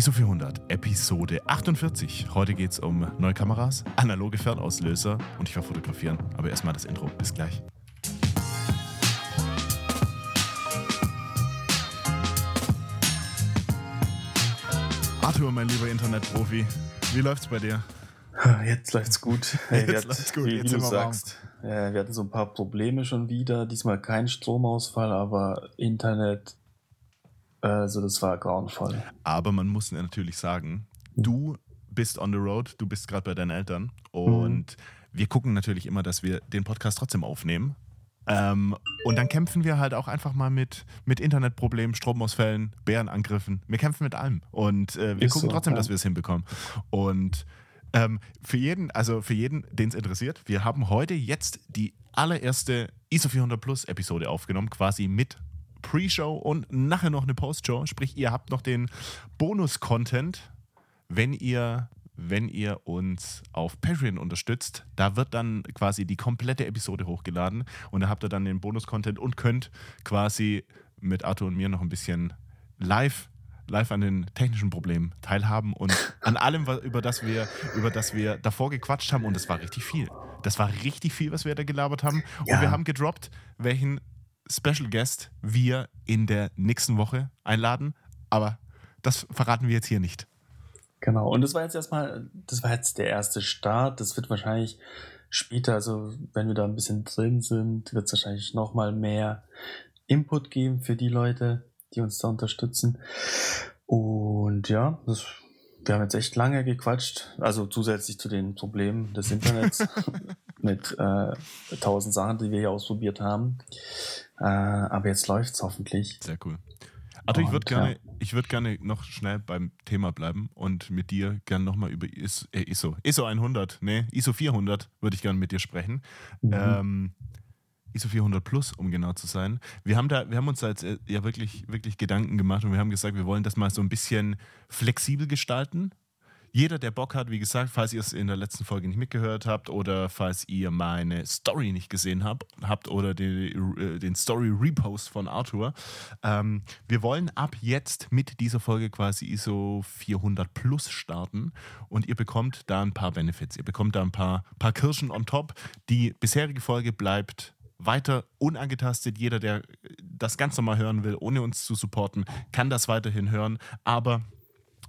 ISO 400, Episode 48. Heute geht es um neue Kameras, analoge Fernauslöser und ich war fotografieren. Aber erstmal das Intro. Bis gleich. Arthur, mein lieber Internetprofi, wie läuft's bei dir? Jetzt läuft's gut. Hey, Jetzt läuft's gut. Wie, Jetzt wie du wir warm. sagst, äh, wir hatten so ein paar Probleme schon wieder. Diesmal kein Stromausfall, aber Internet. Also das war grauenvoll. Aber man muss natürlich sagen, du bist on the road, du bist gerade bei deinen Eltern und wir gucken natürlich immer, dass wir den Podcast trotzdem aufnehmen. Ähm, und dann kämpfen wir halt auch einfach mal mit, mit Internetproblemen, Stromausfällen, Bärenangriffen. Wir kämpfen mit allem. Und äh, wir Ist gucken so, trotzdem, ja. dass wir es hinbekommen. Und ähm, für jeden, also für jeden, den es interessiert, wir haben heute jetzt die allererste ISO 400 Plus Episode aufgenommen, quasi mit Pre-Show und nachher noch eine Post-Show. Sprich, ihr habt noch den Bonus-Content, wenn ihr, wenn ihr uns auf Patreon unterstützt. Da wird dann quasi die komplette Episode hochgeladen und da habt ihr dann den Bonus-Content und könnt quasi mit Arthur und mir noch ein bisschen live live an den technischen Problemen teilhaben und an allem, über das wir, über das wir davor gequatscht haben. Und das war richtig viel. Das war richtig viel, was wir da gelabert haben. Und Ja. wir haben gedroppt, welchen Special Guest wir in der nächsten Woche einladen. Aber das verraten wir jetzt hier nicht. Genau. Und das war jetzt erstmal, das war jetzt der erste Start. Das wird wahrscheinlich später, also wenn wir da ein bisschen drin sind, wird es wahrscheinlich nochmal mehr Input geben für die Leute, die uns da unterstützen. Und ja, das, wir haben jetzt echt lange gequatscht, also zusätzlich zu den Problemen des Internets mit äh, tausend Sachen, die wir hier ausprobiert haben. Äh, aber jetzt läuft's hoffentlich. Sehr cool. Arthur, ich würde gerne, ja. ich würd gerne noch schnell beim Thema bleiben und mit dir gerne nochmal über IS, äh, ISO, ISO 100, nee, ISO 400 würde ich gerne mit dir sprechen. Mhm. Ähm, ISO 400 Plus, um genau zu sein. Wir haben, da, wir haben uns da jetzt äh, ja wirklich, wirklich Gedanken gemacht und wir haben gesagt, wir wollen das mal so ein bisschen flexibel gestalten. Jeder, der Bock hat, wie gesagt, falls ihr es in der letzten Folge nicht mitgehört habt oder falls ihr meine Story nicht gesehen habt, habt oder die, äh, den Story-Repost von Arthur, ähm, wir wollen ab jetzt mit dieser Folge quasi ISO 400 Plus starten und ihr bekommt da ein paar Benefits. Ihr bekommt da ein paar, paar Kirschen on top. Die bisherige Folge bleibt weiter unangetastet. Jeder, der das ganz normal hören will, ohne uns zu supporten, kann das weiterhin hören. Aber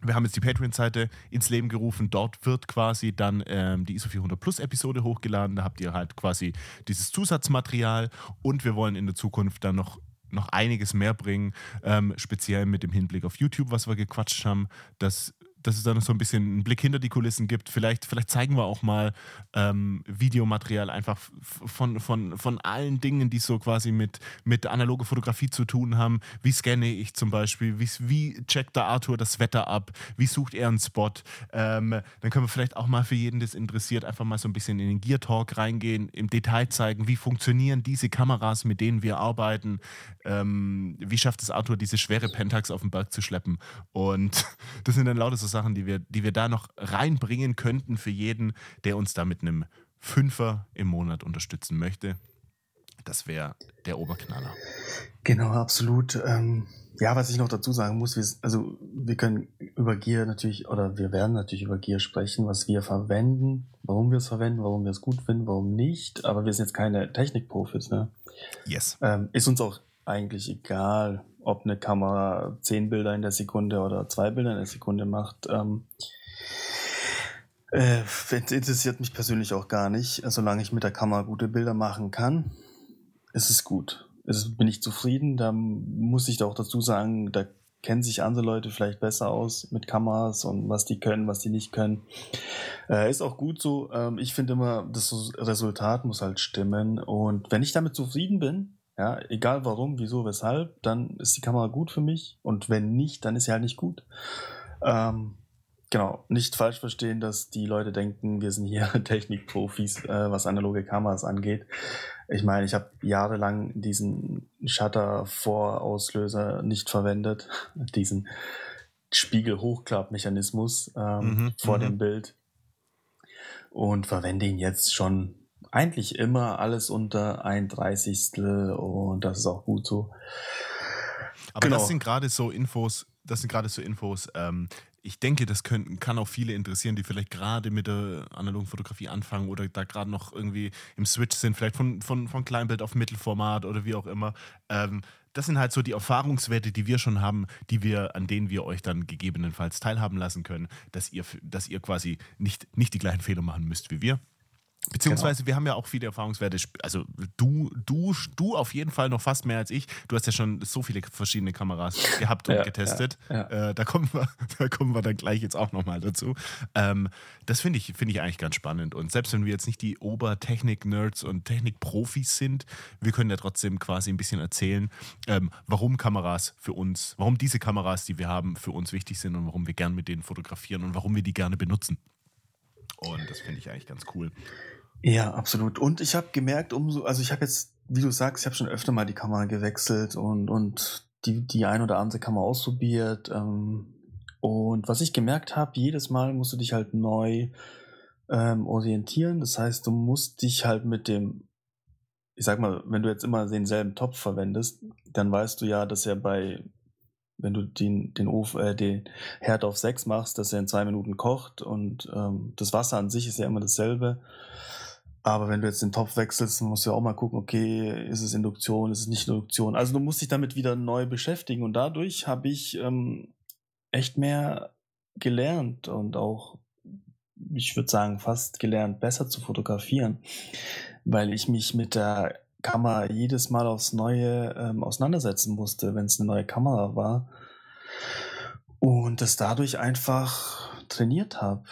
wir haben jetzt die Patreon-Seite ins Leben gerufen. Dort wird quasi dann ähm, die ISO 400 Plus Episode hochgeladen. Da habt ihr halt quasi dieses Zusatzmaterial und wir wollen in der Zukunft dann noch noch einiges mehr bringen, ähm, speziell mit dem Hinblick auf YouTube, was wir gequatscht haben, dass, dass es da noch so ein bisschen einen Blick hinter die Kulissen gibt. Vielleicht, vielleicht zeigen wir auch mal ähm, Videomaterial einfach von, von, von allen Dingen, die so quasi mit, mit analoger Fotografie zu tun haben. Wie scanne ich zum Beispiel? Wie, wie checkt der Arthur das Wetter ab? Wie sucht er einen Spot? Ähm, dann können wir vielleicht auch mal für jeden, das interessiert, einfach mal so ein bisschen in den Gear Talk reingehen, im Detail zeigen, wie funktionieren diese Kameras, mit denen wir arbeiten. Ähm, wie schafft es Arthur, diese schwere Pentax auf den Berg zu schleppen? Und das sind dann lauter so Sachen, die wir, die wir da noch reinbringen könnten für jeden, der uns da mit einem Fünfer im Monat unterstützen möchte. Das wäre der Oberknaller. Genau, absolut. Ähm, ja, was ich noch dazu sagen muss, wir, also wir können über Gear natürlich, oder wir werden natürlich über Gear sprechen, was wir verwenden, warum wir es verwenden, warum wir es gut finden, warum nicht. Aber wir sind jetzt keine Technikprofis. Ne? Yes. Ähm, ist uns auch eigentlich egal, ob eine Kamera zehn Bilder in der Sekunde oder zwei Bilder in der Sekunde macht. Ähm, äh, interessiert mich persönlich auch gar nicht. Solange ich mit der Kamera gute Bilder machen kann, ist es gut. Es bin ich zufrieden. Da muss ich auch dazu sagen, da kennen sich andere Leute vielleicht besser aus mit Kameras und was die können, was die nicht können. Äh, ist auch gut so. Ähm, ich finde immer, das Resultat muss halt stimmen. Und wenn ich damit zufrieden bin, ja, egal warum, wieso, weshalb, dann ist die Kamera gut für mich. Und wenn nicht, dann ist sie halt nicht gut. Ähm, genau, nicht falsch verstehen, dass die Leute denken, wir sind hier Technikprofis, äh, was analoge Kameras angeht. Ich meine, ich habe jahrelang diesen Shutter-Vorauslöser nicht verwendet, diesen Spiegel-Hochklappmechanismus ähm, Mhm, vor mhm. dem Bild und verwende ihn jetzt schon eigentlich immer alles unter ein Dreißigstel und das ist auch gut so. Aber Genau. das sind gerade so Infos, das sind gerade so Infos. Ähm, ich denke, das können, kann auch viele interessieren, die vielleicht gerade mit der analogen Fotografie anfangen oder da gerade noch irgendwie im Switch sind, vielleicht von, von, von Kleinbild auf Mittelformat oder wie auch immer. Ähm, das sind halt so die Erfahrungswerte, die wir schon haben, die wir, an denen wir euch dann gegebenenfalls teilhaben lassen können, dass ihr, dass ihr quasi nicht, nicht die gleichen Fehler machen müsst wie wir. Beziehungsweise genau. wir haben ja auch viele Erfahrungswerte. Also du, du, du auf jeden Fall noch fast mehr als ich. Du hast ja schon so viele verschiedene Kameras gehabt und ja, getestet. Ja, ja. Äh, da, kommen wir, da kommen wir dann gleich jetzt auch nochmal dazu. Ähm, das finde ich, find ich eigentlich ganz spannend. Und selbst wenn wir jetzt nicht die Obertechnik-Nerds und Technik-Profis sind, wir können ja trotzdem quasi ein bisschen erzählen, ähm, warum Kameras für uns, warum diese Kameras, die wir haben, für uns wichtig sind und warum wir gern mit denen fotografieren und warum wir die gerne benutzen. Und das finde ich eigentlich ganz cool. Ja, absolut. Und ich habe gemerkt, umso, also ich habe jetzt, wie du sagst, ich habe schon öfter mal die Kamera gewechselt und, und die, die ein oder andere Kamera ausprobiert. Ähm, und was ich gemerkt habe, jedes Mal musst du dich halt neu ähm, orientieren. Das heißt, du musst dich halt mit dem, ich sag mal, wenn du jetzt immer denselben Topf verwendest, dann weißt du ja, dass er bei wenn du den, den, Ofen, äh, den Herd auf 6 machst, dass er in zwei Minuten kocht und ähm, das Wasser an sich ist ja immer dasselbe. Aber wenn du jetzt den Topf wechselst, musst du ja auch mal gucken, okay, ist es Induktion, ist es nicht Induktion. Also du musst dich damit wieder neu beschäftigen und dadurch habe ich ähm, echt mehr gelernt und auch, ich würde sagen, fast gelernt, besser zu fotografieren, weil ich mich mit der Kamera jedes Mal aufs Neue ähm, auseinandersetzen musste, wenn es eine neue Kamera war. Und das dadurch einfach trainiert habe.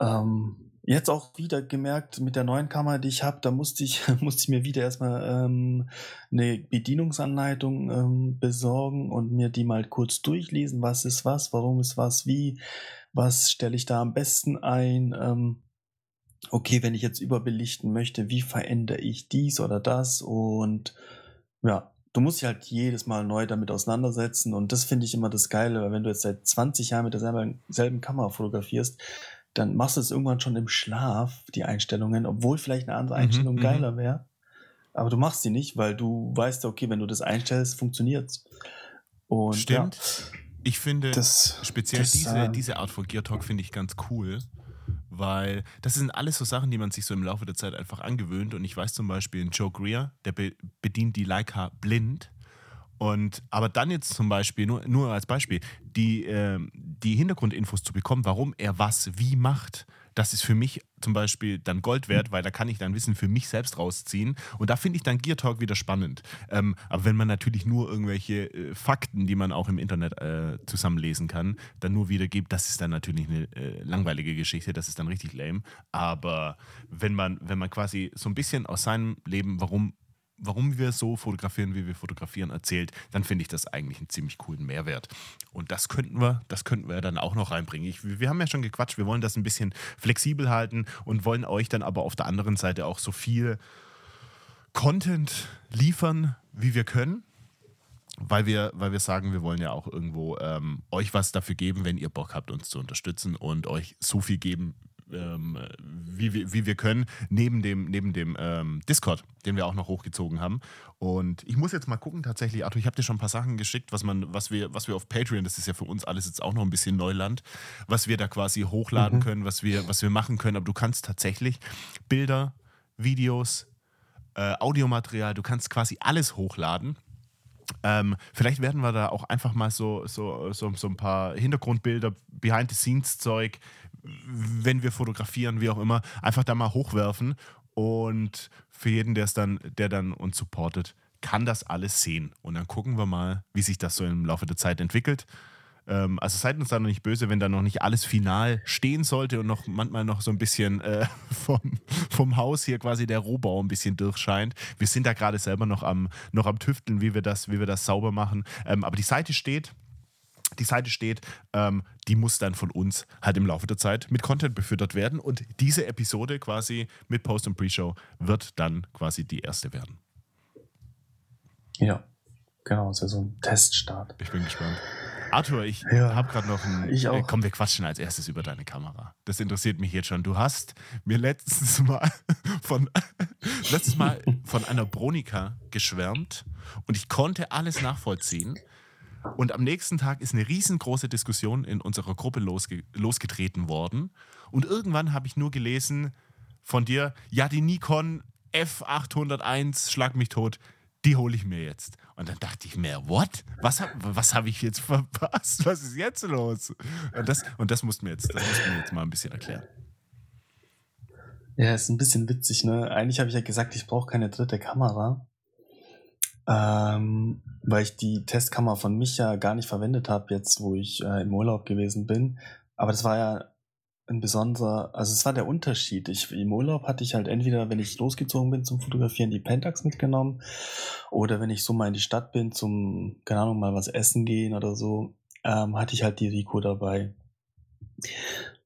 Ähm, jetzt auch wieder gemerkt mit der neuen Kamera, die ich habe, da musste ich, musste ich mir wieder erstmal ähm, eine Bedienungsanleitung ähm, besorgen und mir die mal kurz durchlesen, was ist was, warum ist was, wie, was stelle ich da am besten ein. Ähm, okay, wenn ich jetzt überbelichten möchte, wie verändere ich dies oder das? Und ja, du musst dich halt jedes Mal neu damit auseinandersetzen. Und das finde ich immer das Geile, weil wenn du jetzt seit 20 Jahren mit derselben selben Kamera fotografierst, dann machst du es irgendwann schon im Schlaf, die Einstellungen, obwohl vielleicht eine andere mhm, Einstellung mhm, geiler wäre. Aber du machst sie nicht, weil du weißt, okay, wenn du das einstellst, funktioniert's. Und Stimmt. Ja, ich finde das, speziell das, diese, äh, diese Art von Gear Talk finde ich ganz cool, weil das sind alles so Sachen, die man sich so im Laufe der Zeit einfach angewöhnt. Und ich weiß zum Beispiel, Joe Greer, der be bedient die Leica blind. Und aber dann jetzt zum Beispiel, nur, nur als Beispiel, die, äh, die Hintergrundinfos zu bekommen, warum er was wie macht, das ist für mich zum Beispiel dann Gold wert, weil da kann ich dann Wissen für mich selbst rausziehen. Und da finde ich dann Gear Talk wieder spannend. Ähm, aber wenn man natürlich nur irgendwelche äh, Fakten, die man auch im Internet äh, zusammenlesen kann, dann nur wiedergibt, das ist dann natürlich eine äh, langweilige Geschichte, das ist dann richtig lame. Aber wenn man, wenn man quasi so ein bisschen aus seinem Leben, warum warum wir so fotografieren, wie wir fotografieren, erzählt, dann finde ich das eigentlich einen ziemlich coolen Mehrwert. Und das könnten wir, das könnten wir dann auch noch reinbringen. Ich, wir haben ja schon gequatscht, wir wollen das ein bisschen flexibel halten und wollen euch dann aber auf der anderen Seite auch so viel Content liefern, wie wir können. Weil wir, weil wir sagen, wir wollen ja auch irgendwo ähm, euch was dafür geben, wenn ihr Bock habt, uns zu unterstützen und euch so viel geben, ähm, wie, wir, wie wir können, neben dem, neben dem ähm, Discord, den wir auch noch hochgezogen haben. Und ich muss jetzt mal gucken, tatsächlich, Arthur, ich habe dir schon ein paar Sachen geschickt, was, man, was, wir, was wir auf Patreon, das ist ja für uns alles jetzt auch noch ein bisschen Neuland, was wir da quasi hochladen mhm. können, was wir, was wir machen können. Aber du kannst tatsächlich Bilder, Videos, äh, Audiomaterial, du kannst quasi alles hochladen. Ähm, vielleicht werden wir da auch einfach mal so, so, so, so ein paar Hintergrundbilder, Behind-the-Scenes-Zeug, wenn wir fotografieren, wie auch immer, einfach da mal hochwerfen. Und für jeden, der es dann, der dann uns supportet, kann das alles sehen. Und dann gucken wir mal, wie sich das so im Laufe der Zeit entwickelt. Ähm, also seid uns da noch nicht böse, wenn da noch nicht alles final stehen sollte und noch manchmal noch so ein bisschen äh, vom, vom Haus hier quasi der Rohbau ein bisschen durchscheint. Wir sind da gerade selber noch am, noch am Tüfteln, wie wir das, wie wir das sauber machen. Ähm, aber die Seite steht. Die Seite steht, ähm, die muss dann von uns halt im Laufe der Zeit mit Content befüttert werden. Und diese Episode quasi mit Post- und Pre-Show wird dann quasi die erste werden. Ja, genau, ist ja so ein Teststart. Ich bin gespannt. Arthur, ich ja, habe gerade noch ein. Ich auch. Äh, komm, wir quatschen als erstes über deine Kamera. Das interessiert mich jetzt schon. Du hast mir letztes Mal von, letztes Mal von einer Bronica geschwärmt und ich konnte alles nachvollziehen. Und am nächsten Tag ist eine riesengroße Diskussion in unserer Gruppe losge losgetreten worden. Und irgendwann habe ich nur gelesen von dir, ja, die Nikon F801, schlag mich tot, die hole ich mir jetzt. Und dann dachte ich mir, what? Was, was habe ich jetzt verpasst? Was ist jetzt los? Und das, und das musst du mir jetzt, das musst du mir jetzt mal ein bisschen erklären. Ja, ist ein bisschen witzig, ne? Eigentlich habe ich ja gesagt, ich brauche keine dritte Kamera. Ähm, weil ich die Testkamera von mich ja gar nicht verwendet habe, jetzt wo ich äh, im Urlaub gewesen bin. Aber das war ja ein besonderer, also es war der Unterschied. Ich, Im Urlaub hatte ich halt entweder, wenn ich losgezogen bin zum Fotografieren, die Pentax mitgenommen oder wenn ich so mal in die Stadt bin zum, keine Ahnung, mal was essen gehen oder so, ähm, hatte ich halt die Rico dabei.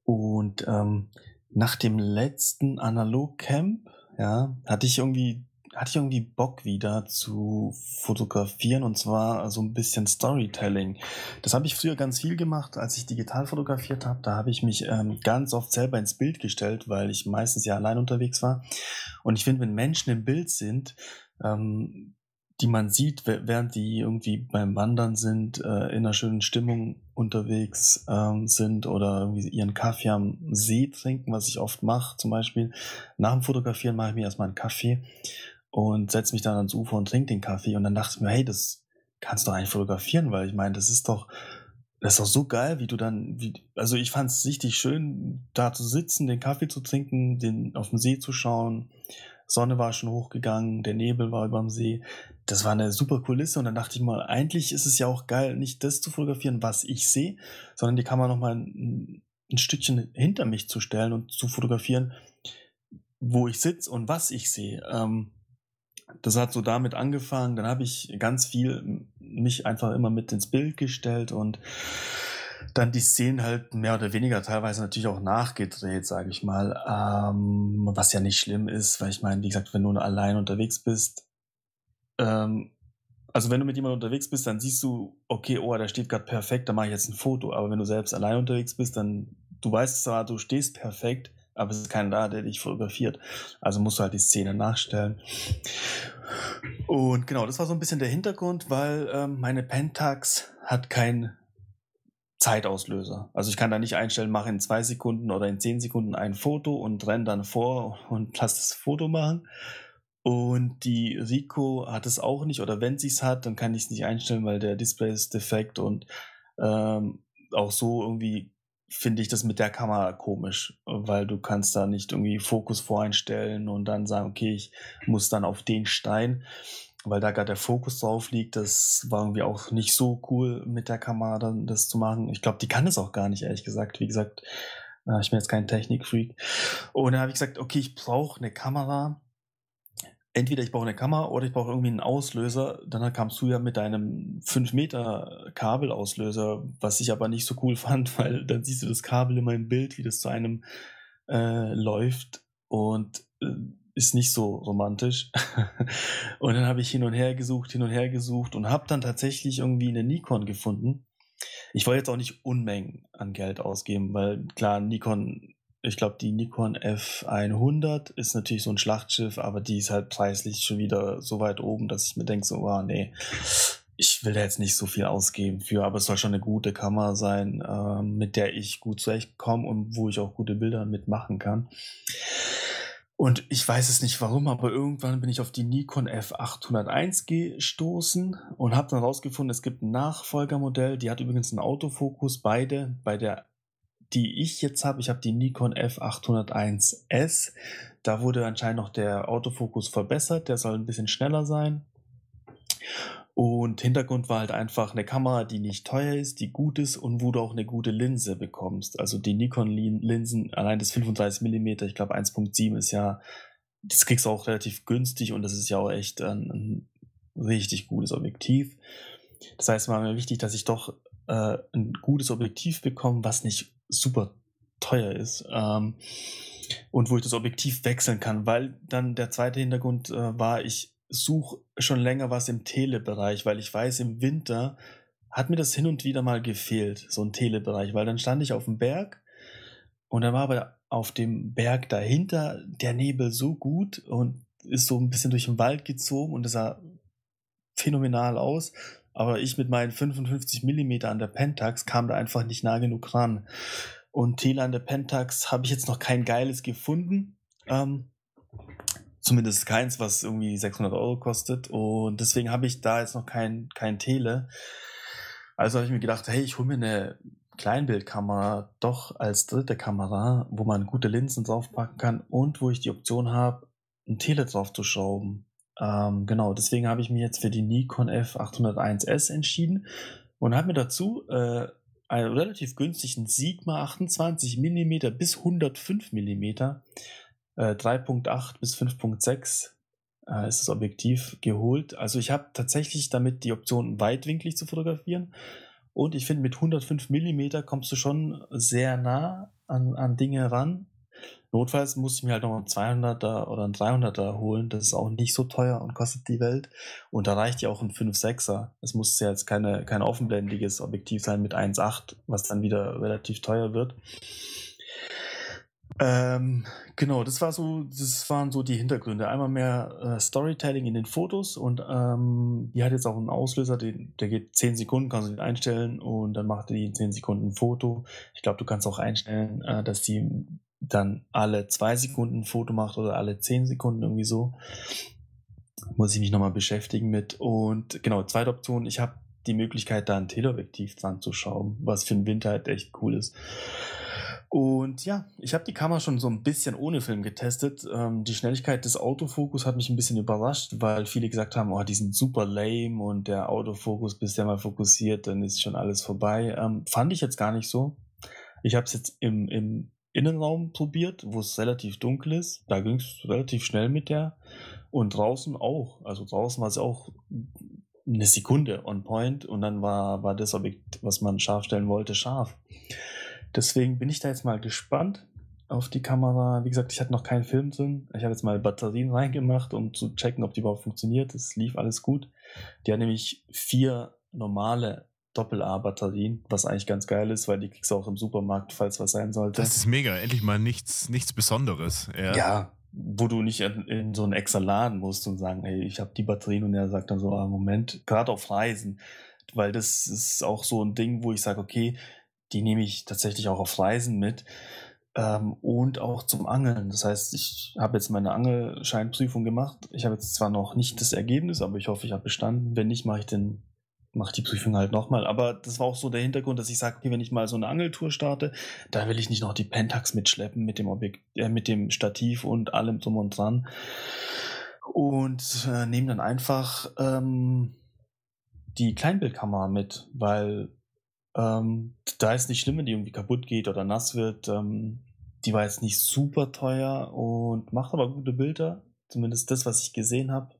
Und ähm, nach dem letzten Analog-Camp, ja, hatte ich irgendwie hatte ich irgendwie Bock wieder zu fotografieren und zwar so ein bisschen Storytelling. Das habe ich früher ganz viel gemacht, als ich digital fotografiert habe. Da habe ich mich ähm, ganz oft selber ins Bild gestellt, weil ich meistens ja allein unterwegs war. Und ich finde, wenn Menschen im Bild sind, ähm, die man sieht, während die irgendwie beim Wandern sind, äh, in einer schönen Stimmung unterwegs ähm, sind oder irgendwie ihren Kaffee am See trinken, was ich oft mache. Zum Beispiel nach dem Fotografieren mache ich mir erstmal einen Kaffee und setze mich dann ans Ufer und trinke den Kaffee. Und dann dachte ich mir, hey, das kannst du eigentlich fotografieren, weil ich meine, das ist doch, das ist doch so geil, wie du dann, wie, also ich fand es richtig schön, da zu sitzen, den Kaffee zu trinken, den auf den See zu schauen. Sonne war schon hochgegangen, der Nebel war über dem See. Das war eine super Kulisse und dann dachte ich mal, eigentlich ist es ja auch geil, nicht das zu fotografieren, was ich sehe, sondern die Kamera nochmal ein, ein Stückchen hinter mich zu stellen und zu fotografieren, wo ich sitze und was ich sehe. Ähm, das hat so damit angefangen. Dann habe ich ganz viel mich einfach immer mit ins Bild gestellt und dann die Szenen halt mehr oder weniger teilweise natürlich auch nachgedreht, sage ich mal. Ähm, was ja nicht schlimm ist, weil ich meine, wie gesagt, wenn du allein unterwegs bist, ähm, also wenn du mit jemandem unterwegs bist, dann siehst du, okay, oh, der steht gerade perfekt, da mache ich jetzt ein Foto. Aber wenn du selbst allein unterwegs bist, dann du weißt zwar, du stehst perfekt, aber es ist keiner da, der dich fotografiert. Also musst du halt die Szene nachstellen. Und genau, das war so ein bisschen der Hintergrund, weil ähm, meine Pentax hat keinen Zeitauslöser. Also ich kann da nicht einstellen, mache in zwei Sekunden oder in zehn Sekunden ein Foto und renne dann vor und lass das Foto machen. Und die Rico hat es auch nicht, oder wenn sie es hat, dann kann ich es nicht einstellen, weil der Display ist defekt und ähm, auch so irgendwie finde ich das mit der Kamera komisch, weil du kannst da nicht irgendwie Fokus voreinstellen und dann sagen, okay, ich muss dann auf den Stein, weil da gerade der Fokus drauf liegt. Das war irgendwie auch nicht so cool mit der Kamera dann das zu machen. Ich glaube, die kann es auch gar nicht, ehrlich gesagt. Wie gesagt, äh, ich bin jetzt kein Technikfreak. Und dann habe ich gesagt, okay, ich brauche eine Kamera, entweder ich brauche eine Kamera oder ich brauche irgendwie einen Auslöser. Dann kamst du ja mit deinem 5 Meter Kabelauslöser, was ich aber nicht so cool fand, weil dann siehst du das Kabel immer im Bild, wie das zu einem äh, läuft und äh, ist nicht so romantisch. und dann habe ich hin und her gesucht, hin und her gesucht und habe dann tatsächlich irgendwie eine Nikon gefunden. Ich wollte jetzt auch nicht Unmengen an Geld ausgeben, weil klar, Nikon ich glaube, die Nikon F100 ist natürlich so ein Schlachtschiff, aber die ist halt preislich schon wieder so weit oben, dass ich mir denke, so, oh, nee, ich will da jetzt nicht so viel ausgeben für, aber es soll schon eine gute Kamera sein, äh, mit der ich gut zurechtkomme und wo ich auch gute Bilder mitmachen kann. Und ich weiß es nicht warum, aber irgendwann bin ich auf die Nikon F801 gestoßen und habe dann rausgefunden, es gibt ein Nachfolgermodell, die hat übrigens einen Autofokus, beide. Bei der die ich jetzt habe, ich habe die Nikon F801S. Da wurde anscheinend noch der Autofokus verbessert, der soll ein bisschen schneller sein. Und Hintergrund war halt einfach eine Kamera, die nicht teuer ist, die gut ist und wo du auch eine gute Linse bekommst. Also die Nikon-Linsen, allein das 35 mm, ich glaube 1.7 ist ja, das kriegst du auch relativ günstig und das ist ja auch echt ein, ein richtig gutes Objektiv. Das heißt, war mir wichtig, dass ich doch äh, ein gutes Objektiv bekomme, was nicht super teuer ist. Ähm, und wo ich das Objektiv wechseln kann, weil dann der zweite Hintergrund äh, war, ich suche schon länger was im Telebereich, weil ich weiß, im Winter hat mir das hin und wieder mal gefehlt, so ein Telebereich, weil dann stand ich auf dem Berg und dann war aber auf dem Berg dahinter der Nebel so gut und ist so ein bisschen durch den Wald gezogen und es sah phänomenal aus. Aber ich mit meinen 55 mm an der Pentax kam da einfach nicht nah genug ran. Und Tele an der Pentax habe ich jetzt noch kein geiles gefunden. Ähm, zumindest keins, was irgendwie 600 Euro kostet. Und deswegen habe ich da jetzt noch kein, kein Tele. Also habe ich mir gedacht, hey, ich hole mir eine Kleinbildkamera doch als dritte Kamera, wo man gute Linsen draufpacken kann und wo ich die Option habe, ein Tele drauf zu schrauben. Ähm, genau, deswegen habe ich mich jetzt für die Nikon F801S entschieden und habe mir dazu äh, einen relativ günstigen Sigma 28 mm bis 105 mm, äh, 3.8 bis 5.6 äh, ist das Objektiv geholt. Also ich habe tatsächlich damit die Option weitwinklig zu fotografieren und ich finde mit 105 mm kommst du schon sehr nah an, an Dinge ran Notfalls muss ich mir halt noch einen 200er oder einen 300er holen. Das ist auch nicht so teuer und kostet die Welt. Und da reicht ja auch ein 5.6er. Es muss ja jetzt keine, kein offenblendiges Objektiv sein mit 1.8, was dann wieder relativ teuer wird. Ähm, genau, das war so, das waren so die Hintergründe. Einmal mehr äh, Storytelling in den Fotos und ähm, die hat jetzt auch einen Auslöser, den, der geht 10 Sekunden, kannst du den einstellen und dann macht die in 10 Sekunden ein Foto. Ich glaube, du kannst auch einstellen, äh, dass die dann alle zwei Sekunden ein Foto macht oder alle zehn Sekunden irgendwie so. Muss ich mich nochmal beschäftigen mit. Und genau, zweite Option, ich habe die Möglichkeit, da ein Teleobjektiv dran zu schrauben, was für den Winter halt echt cool ist. Und ja, ich habe die Kamera schon so ein bisschen ohne Film getestet. Ähm, die Schnelligkeit des Autofokus hat mich ein bisschen überrascht, weil viele gesagt haben, oh, die sind super lame und der Autofokus, bis der mal fokussiert, dann ist schon alles vorbei. Ähm, fand ich jetzt gar nicht so. Ich habe es jetzt im, im Innenraum probiert, wo es relativ dunkel ist. Da ging es relativ schnell mit der. Und draußen auch. Also draußen war es auch eine Sekunde on point und dann war, war das Objekt, was man scharf stellen wollte, scharf. Deswegen bin ich da jetzt mal gespannt auf die Kamera. Wie gesagt, ich hatte noch keinen Film drin. Ich habe jetzt mal Batterien reingemacht, um zu checken, ob die überhaupt funktioniert. Es lief alles gut. Die hat nämlich vier normale Doppel-A-Batterien, was eigentlich ganz geil ist, weil die kriegst du auch im Supermarkt, falls was sein sollte. Das ist mega, endlich mal nichts, nichts Besonderes. Ja, ja wo du nicht in, in, so einen extra Laden musst und sagen, hey, ich habe die Batterien und er sagt dann so, ah, Moment, gerade auf Reisen, weil das ist auch so ein Ding, wo ich sage, okay, die nehme ich tatsächlich auch auf Reisen mit ähm, und auch zum Angeln. Das heißt, ich habe jetzt meine Angelscheinprüfung gemacht. Ich habe jetzt zwar noch nicht das Ergebnis, aber ich hoffe, ich habe bestanden. Wenn nicht, mache ich den mache die Prüfung halt nochmal. Aber das war auch so der Hintergrund, dass ich sage, okay, wenn ich mal so eine Angeltour starte, da will ich nicht noch die Pentax mitschleppen mit dem Objekt, äh, mit dem Stativ und allem drum und dran. Und äh, nehme dann einfach ähm, die Kleinbildkamera mit, weil ähm, da ist nicht schlimm, wenn die irgendwie kaputt geht oder nass wird. Ähm, die war jetzt nicht super teuer und macht aber gute Bilder. Zumindest das, was ich gesehen habe.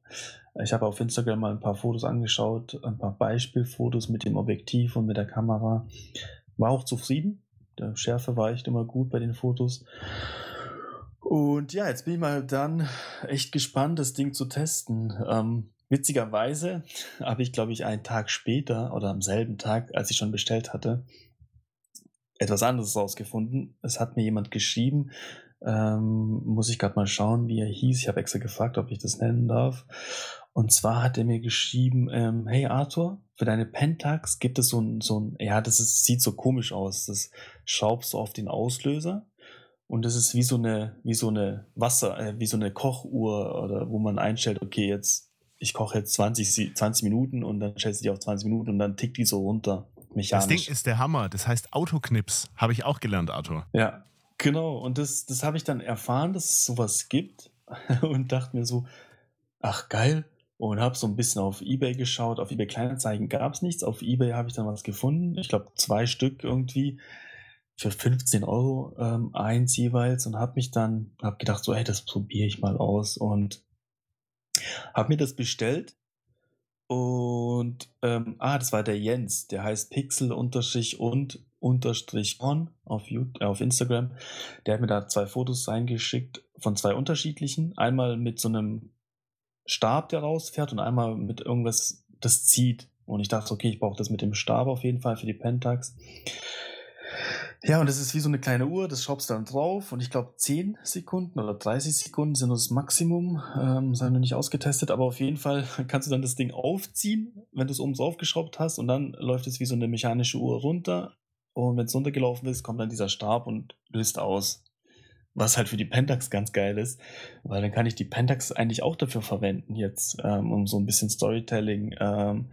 Ich habe auf Instagram mal ein paar Fotos angeschaut, ein paar Beispielfotos mit dem Objektiv und mit der Kamera. War auch zufrieden. Der Schärfe war echt immer gut bei den Fotos. Und ja, jetzt bin ich mal dann echt gespannt, das Ding zu testen. Ähm, witzigerweise habe ich, glaube ich, einen Tag später oder am selben Tag, als ich schon bestellt hatte, etwas anderes rausgefunden. Es hat mir jemand geschrieben, ähm, muss ich gerade mal schauen, wie er hieß. Ich habe extra gefragt, ob ich das nennen darf. Und zwar hat er mir geschrieben, ähm, hey Arthur, für deine Pentax gibt es so ein, so ein, ja, das ist, sieht so komisch aus. Das schraubst du auf den Auslöser und das ist wie so eine, wie so eine Wasser, äh, wie so eine Kochuhr oder wo man einstellt, okay, jetzt, ich koche jetzt 20, 20 Minuten und dann stellst du die auf 20 Minuten und dann tickt die so runter. Mechanisch. Das Ding ist der Hammer. Das heißt Autoknips. Habe ich auch gelernt, Arthur. Ja, genau. Und das, das habe ich dann erfahren, dass es sowas gibt und dachte mir so, ach geil, und habe so ein bisschen auf eBay geschaut. Auf eBay Kleinanzeigen gab es nichts. Auf eBay habe ich dann was gefunden. Ich glaube zwei Stück irgendwie für 15 Euro ähm, eins jeweils und habe mich dann, habe gedacht so, hey, das probiere ich mal aus und habe mir das bestellt und ähm, ah, das war der Jens, der heißt Pixel unterstrich und unterstrich on auf, YouTube, äh, auf Instagram. Der hat mir da zwei Fotos reingeschickt von zwei unterschiedlichen. Einmal mit so einem Stab, der rausfährt und einmal mit irgendwas, das zieht. Und ich dachte, okay, ich brauche das mit dem Stab auf jeden Fall für die Pentax. Ja, und das ist wie so eine kleine Uhr, das schraubst du dann drauf und ich glaube 10 Sekunden oder 30 Sekunden sind das Maximum. Ähm, das haben wir nicht ausgetestet, aber auf jeden Fall kannst du dann das Ding aufziehen, wenn du es oben so aufgeschraubt hast und dann läuft es wie so eine mechanische Uhr runter und wenn es runtergelaufen ist, kommt dann dieser Stab und löst aus. Was halt für die Pentax ganz geil ist, weil dann kann ich die Pentax eigentlich auch dafür verwenden jetzt, ähm, um so ein bisschen Storytelling ähm,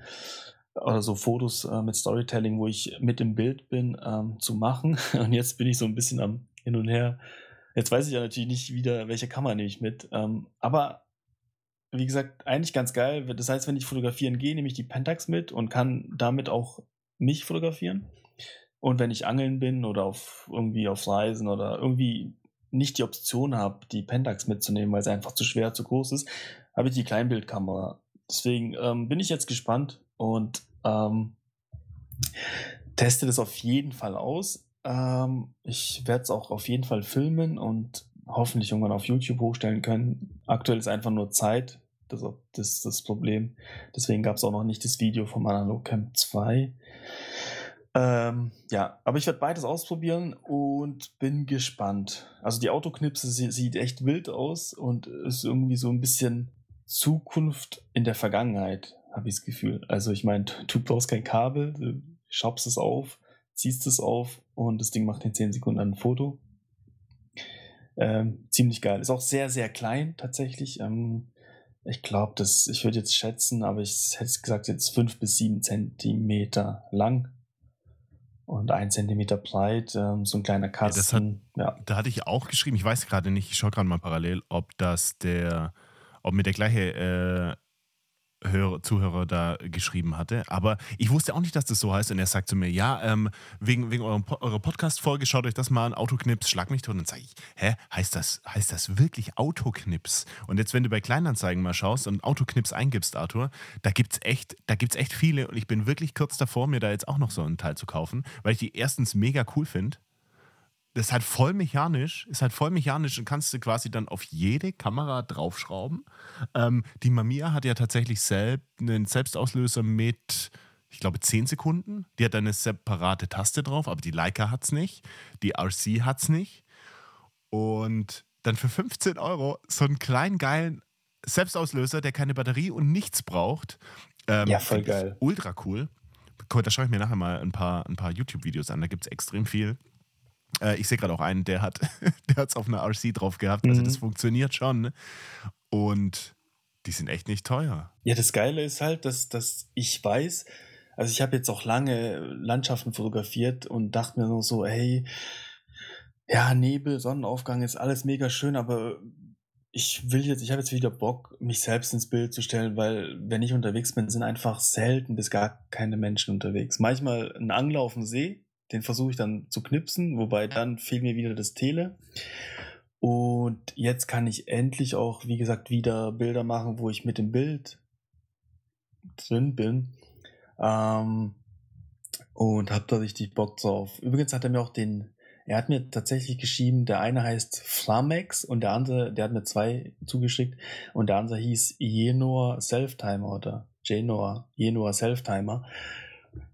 oder so Fotos äh, mit Storytelling, wo ich mit im Bild bin, ähm, zu machen. Und jetzt bin ich so ein bisschen am Hin und Her. Jetzt weiß ich ja natürlich nicht wieder, welche Kamera nehme ich mit. Ähm, aber wie gesagt, eigentlich ganz geil. Das heißt, wenn ich fotografieren gehe, nehme ich die Pentax mit und kann damit auch mich fotografieren. Und wenn ich angeln bin oder auf irgendwie auf Reisen oder irgendwie nicht die Option habe, die Pentax mitzunehmen, weil es einfach zu schwer, zu groß ist, habe ich die Kleinbildkamera. Deswegen ähm, bin ich jetzt gespannt und ähm, teste das auf jeden Fall aus. Ähm, ich werde es auch auf jeden Fall filmen und hoffentlich irgendwann auf YouTube hochstellen können. Aktuell ist einfach nur Zeit. Das ist das Problem. Deswegen gab es auch noch nicht das Video vom Analog Camp 2. Ähm, ja, aber ich werde beides ausprobieren und bin gespannt. Also die Autoknipse sie, sieht echt wild aus und ist irgendwie so ein bisschen Zukunft in der Vergangenheit habe ich das Gefühl. Also ich meine, du brauchst kein Kabel, du schraubst es auf, ziehst es auf und das Ding macht in 10 Sekunden ein Foto. Ähm, ziemlich geil. Ist auch sehr, sehr klein tatsächlich. Ähm, ich glaube, das, ich würde jetzt schätzen, aber ich hätte gesagt, jetzt 5 bis 7 Zentimeter lang und 1 Zentimeter breit, ähm, so ein kleiner Kasten. Ja, hat, ja, Da hatte ich auch geschrieben, ich weiß gerade nicht, ich schaue gerade mal parallel, ob das der, ob mir der gleiche äh, Hörer, Zuhörer da geschrieben hatte. Aber ich wusste auch nicht, dass das so heißt. Und er sagt zu mir, ja, ähm, wegen, wegen eurem, eurer Podcast-Folge, schaut euch das mal an, Autoknips, schlag mich tot. Und dann sage ich, hä, heißt das, heißt das wirklich Autoknips? Und jetzt, wenn du bei Kleinanzeigen mal schaust und Autoknips eingibst, Arthur, da gibt es echt, echt viele. Und ich bin wirklich kurz davor, mir da jetzt auch noch so einen Teil zu kaufen, weil ich die erstens mega cool finde das ist halt voll mechanisch, ist halt voll mechanisch und kannst du quasi dann auf jede Kamera draufschrauben. Ähm, die Mamiya hat ja tatsächlich selbst einen Selbstauslöser mit, ich glaube, 10 Sekunden. Die hat eine separate Taste drauf, aber die Leica hat es nicht. Die RC hat es nicht. Und dann für 15 Euro so einen kleinen, geilen Selbstauslöser, der keine Batterie und nichts braucht. Ähm, ja, voll geil. Ultra cool. Da schaue ich mir nachher mal ein paar, ein paar YouTube-Videos an. Da gibt es extrem viel. Äh, ich sehe gerade auch einen, der hat es auf einer RC drauf gehabt. Also mhm. das funktioniert schon. Ne? Und die sind echt nicht teuer. Ja, das Geile ist halt, dass, dass ich weiß, also ich habe jetzt auch lange Landschaften fotografiert und dachte mir nur so, hey, ja, Nebel, Sonnenaufgang ist alles mega schön, aber ich will jetzt, ich habe jetzt wieder Bock, mich selbst ins Bild zu stellen, weil wenn ich unterwegs bin, sind einfach selten bis gar keine Menschen unterwegs. Manchmal ein Angler auf dem See, den versuche ich dann zu knipsen, wobei dann fehlt mir wieder das Tele. Und jetzt kann ich endlich auch, wie gesagt, wieder Bilder machen, wo ich mit dem Bild drin bin. Ähm, und habe da richtig Bock drauf. Übrigens hat er mir auch den, er hat mir tatsächlich geschrieben, der eine heißt Flamex und der andere, der hat mir zwei zugeschickt und der andere hieß Jenor Selftimer oder Jenor, Jenor Selftimer.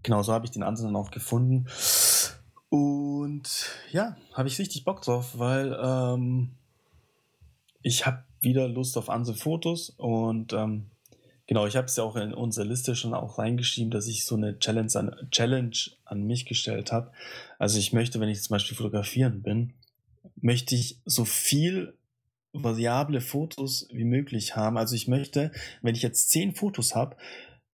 Genau, so habe ich den anderen auch gefunden. Und ja, habe ich richtig Bock drauf, weil ähm, ich habe wieder Lust auf andere Fotos und ähm, genau, ich habe es ja auch in unsere Liste schon auch reingeschrieben, dass ich so eine Challenge an, Challenge an mich gestellt habe. Also ich möchte, wenn ich zum Beispiel fotografieren bin, möchte ich so viel variable Fotos wie möglich haben. Also ich möchte, wenn ich jetzt zehn Fotos habe,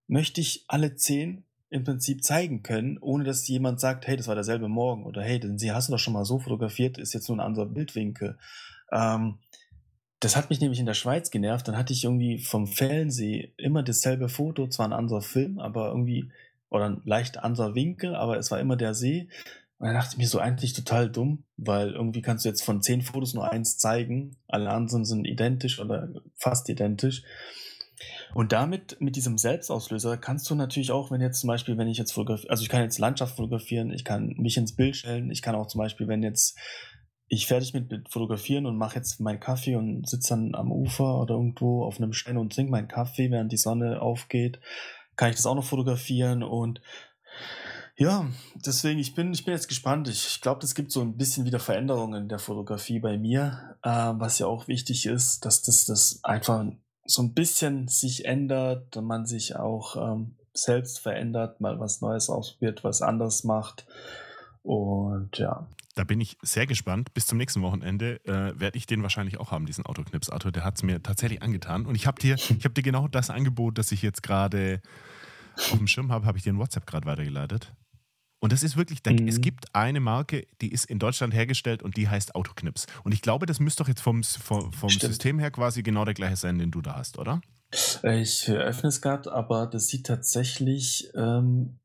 möchte ich alle zehn im Prinzip zeigen können, ohne dass jemand sagt, hey, das war derselbe Morgen oder hey, denn sie hast du doch schon mal so fotografiert, ist jetzt nur ein anderer Bildwinkel. Ähm, das hat mich nämlich in der Schweiz genervt. Dann hatte ich irgendwie vom Fellensee immer dasselbe Foto, zwar ein anderer Film, aber irgendwie, oder ein leicht anderer Winkel, aber es war immer der See. Und dann dachte ich mir so eigentlich total dumm, weil irgendwie kannst du jetzt von zehn Fotos nur eins zeigen, alle anderen sind identisch oder fast identisch. Und damit, mit diesem Selbstauslöser, kannst du natürlich auch, wenn jetzt zum Beispiel, wenn ich jetzt fotografiere, also ich kann jetzt Landschaft fotografieren, ich kann mich ins Bild stellen, ich kann auch zum Beispiel, wenn jetzt ich fertig mit, mit fotografieren und mache jetzt meinen Kaffee und sitze dann am Ufer oder irgendwo auf einem Stein und trinke meinen Kaffee, während die Sonne aufgeht, kann ich das auch noch fotografieren und Ja, deswegen, ich bin, ich bin jetzt gespannt. Ich, ich glaube, es gibt so ein bisschen wieder Veränderungen in der Fotografie bei mir, äh, was ja auch wichtig ist, dass das, das einfach so ein bisschen sich ändert, man sich auch ähm, selbst verändert, mal was Neues ausprobiert, was anders macht. Und ja. Da bin ich sehr gespannt. Bis zum nächsten Wochenende äh, werde ich den wahrscheinlich auch haben, diesen Autoknips. Arthur, der hat es mir tatsächlich angetan. Und ich habe dir, hab dir genau das Angebot, das ich jetzt gerade auf dem Schirm habe, habe ich dir in WhatsApp gerade weitergeleitet. Und das ist wirklich, mhm. es gibt eine Marke, die ist in Deutschland hergestellt und die heißt Autoknips. Und ich glaube, das müsste doch jetzt vom, vom, vom System her quasi genau der gleiche sein, den du da hast, oder? Ich öffne es gerade, aber das sieht tatsächlich ähm,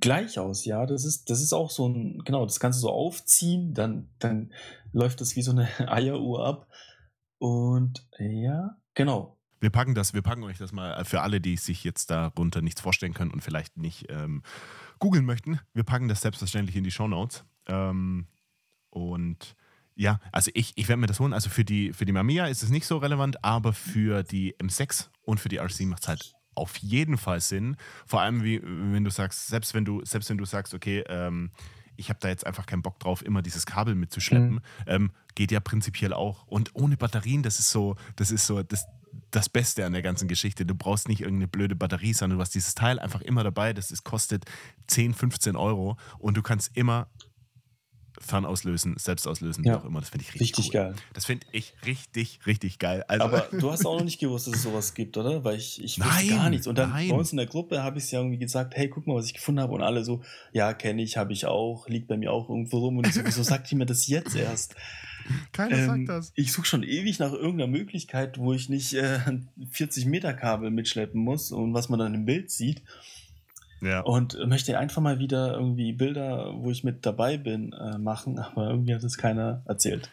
gleich aus, ja. Das ist, das ist auch so ein, genau, das kannst du so aufziehen, dann, dann läuft das wie so eine Eieruhr ab. Und ja, genau. Wir packen das, wir packen euch das mal für alle, die sich jetzt darunter nichts vorstellen können und vielleicht nicht ähm, googeln möchten. Wir packen das selbstverständlich in die Show Notes. Ähm, und ja, also ich, ich werde mir das holen. Also für die, für die Mamiya ist es nicht so relevant, aber für die M6 und für die RC macht es halt auf jeden Fall Sinn. Vor allem, wie, wenn du sagst, selbst wenn du, selbst wenn du sagst, okay, ähm, ich habe da jetzt einfach keinen Bock drauf, immer dieses Kabel mitzuschleppen, mhm. ähm, geht ja prinzipiell auch. Und ohne Batterien, das ist so, das ist so, das, das Beste an der ganzen Geschichte. Du brauchst nicht irgendeine blöde Batterie, sondern du hast dieses Teil einfach immer dabei. Das ist, kostet 10, 15 Euro und du kannst immer Fernauslösen, Selbstauslösen, ja. wie auch immer. Das finde ich richtig, richtig cool. geil. Das finde ich richtig, richtig geil. Also Aber du hast auch noch nicht gewusst, dass es sowas gibt, oder? Weil ich, ich nein, gar nichts. Und dann nein. bei uns in der Gruppe habe ich es ja irgendwie gesagt, hey, guck mal, was ich gefunden habe. Und alle so, ja, kenne ich, habe ich auch, liegt bei mir auch irgendwo rum. Und ich so, wieso sagt ihr mir das jetzt erst? Keiner ähm, sagt das. Ich suche schon ewig nach irgendeiner Möglichkeit, wo ich nicht äh, 40 Meter Kabel mitschleppen muss und was man dann im Bild sieht. Ja. Und möchte einfach mal wieder irgendwie Bilder, wo ich mit dabei bin, äh, machen, aber irgendwie hat es keiner erzählt.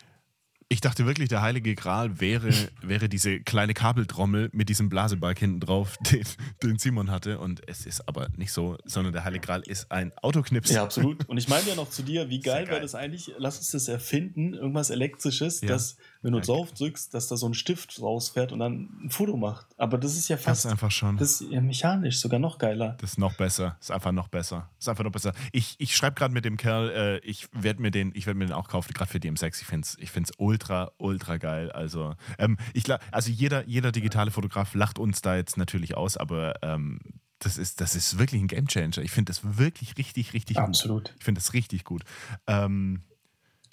Ich dachte wirklich, der heilige Gral wäre, wäre diese kleine Kabeltrommel mit diesem Blasebalg hinten drauf, den, den Simon hatte. Und es ist aber nicht so, sondern der heilige Gral ist ein Autoknips. Ja, absolut. Und ich meine ja noch zu dir, wie geil, geil. wäre das eigentlich, lass uns das erfinden, irgendwas Elektrisches, ja. dass, wenn du ja. drauf drückst, dass da so ein Stift rausfährt und dann ein Foto macht. Aber das ist ja fast. Das ist einfach schon. Das ist ja mechanisch, sogar noch geiler. Das ist noch besser. Das ist einfach noch besser. Das ist einfach noch besser. Ich, ich schreibe gerade mit dem Kerl, äh, ich werde mir den, mir den auch kaufen, gerade für die M6. Ich finde es ich find's ultra ultra, geil. Also, ähm, ich, also jeder, jeder digitale Fotograf lacht uns da jetzt natürlich aus, aber ähm, das, ist, das ist wirklich ein Gamechanger. Ich finde das wirklich richtig, richtig Absolut. gut. Ich finde das richtig gut. Ähm,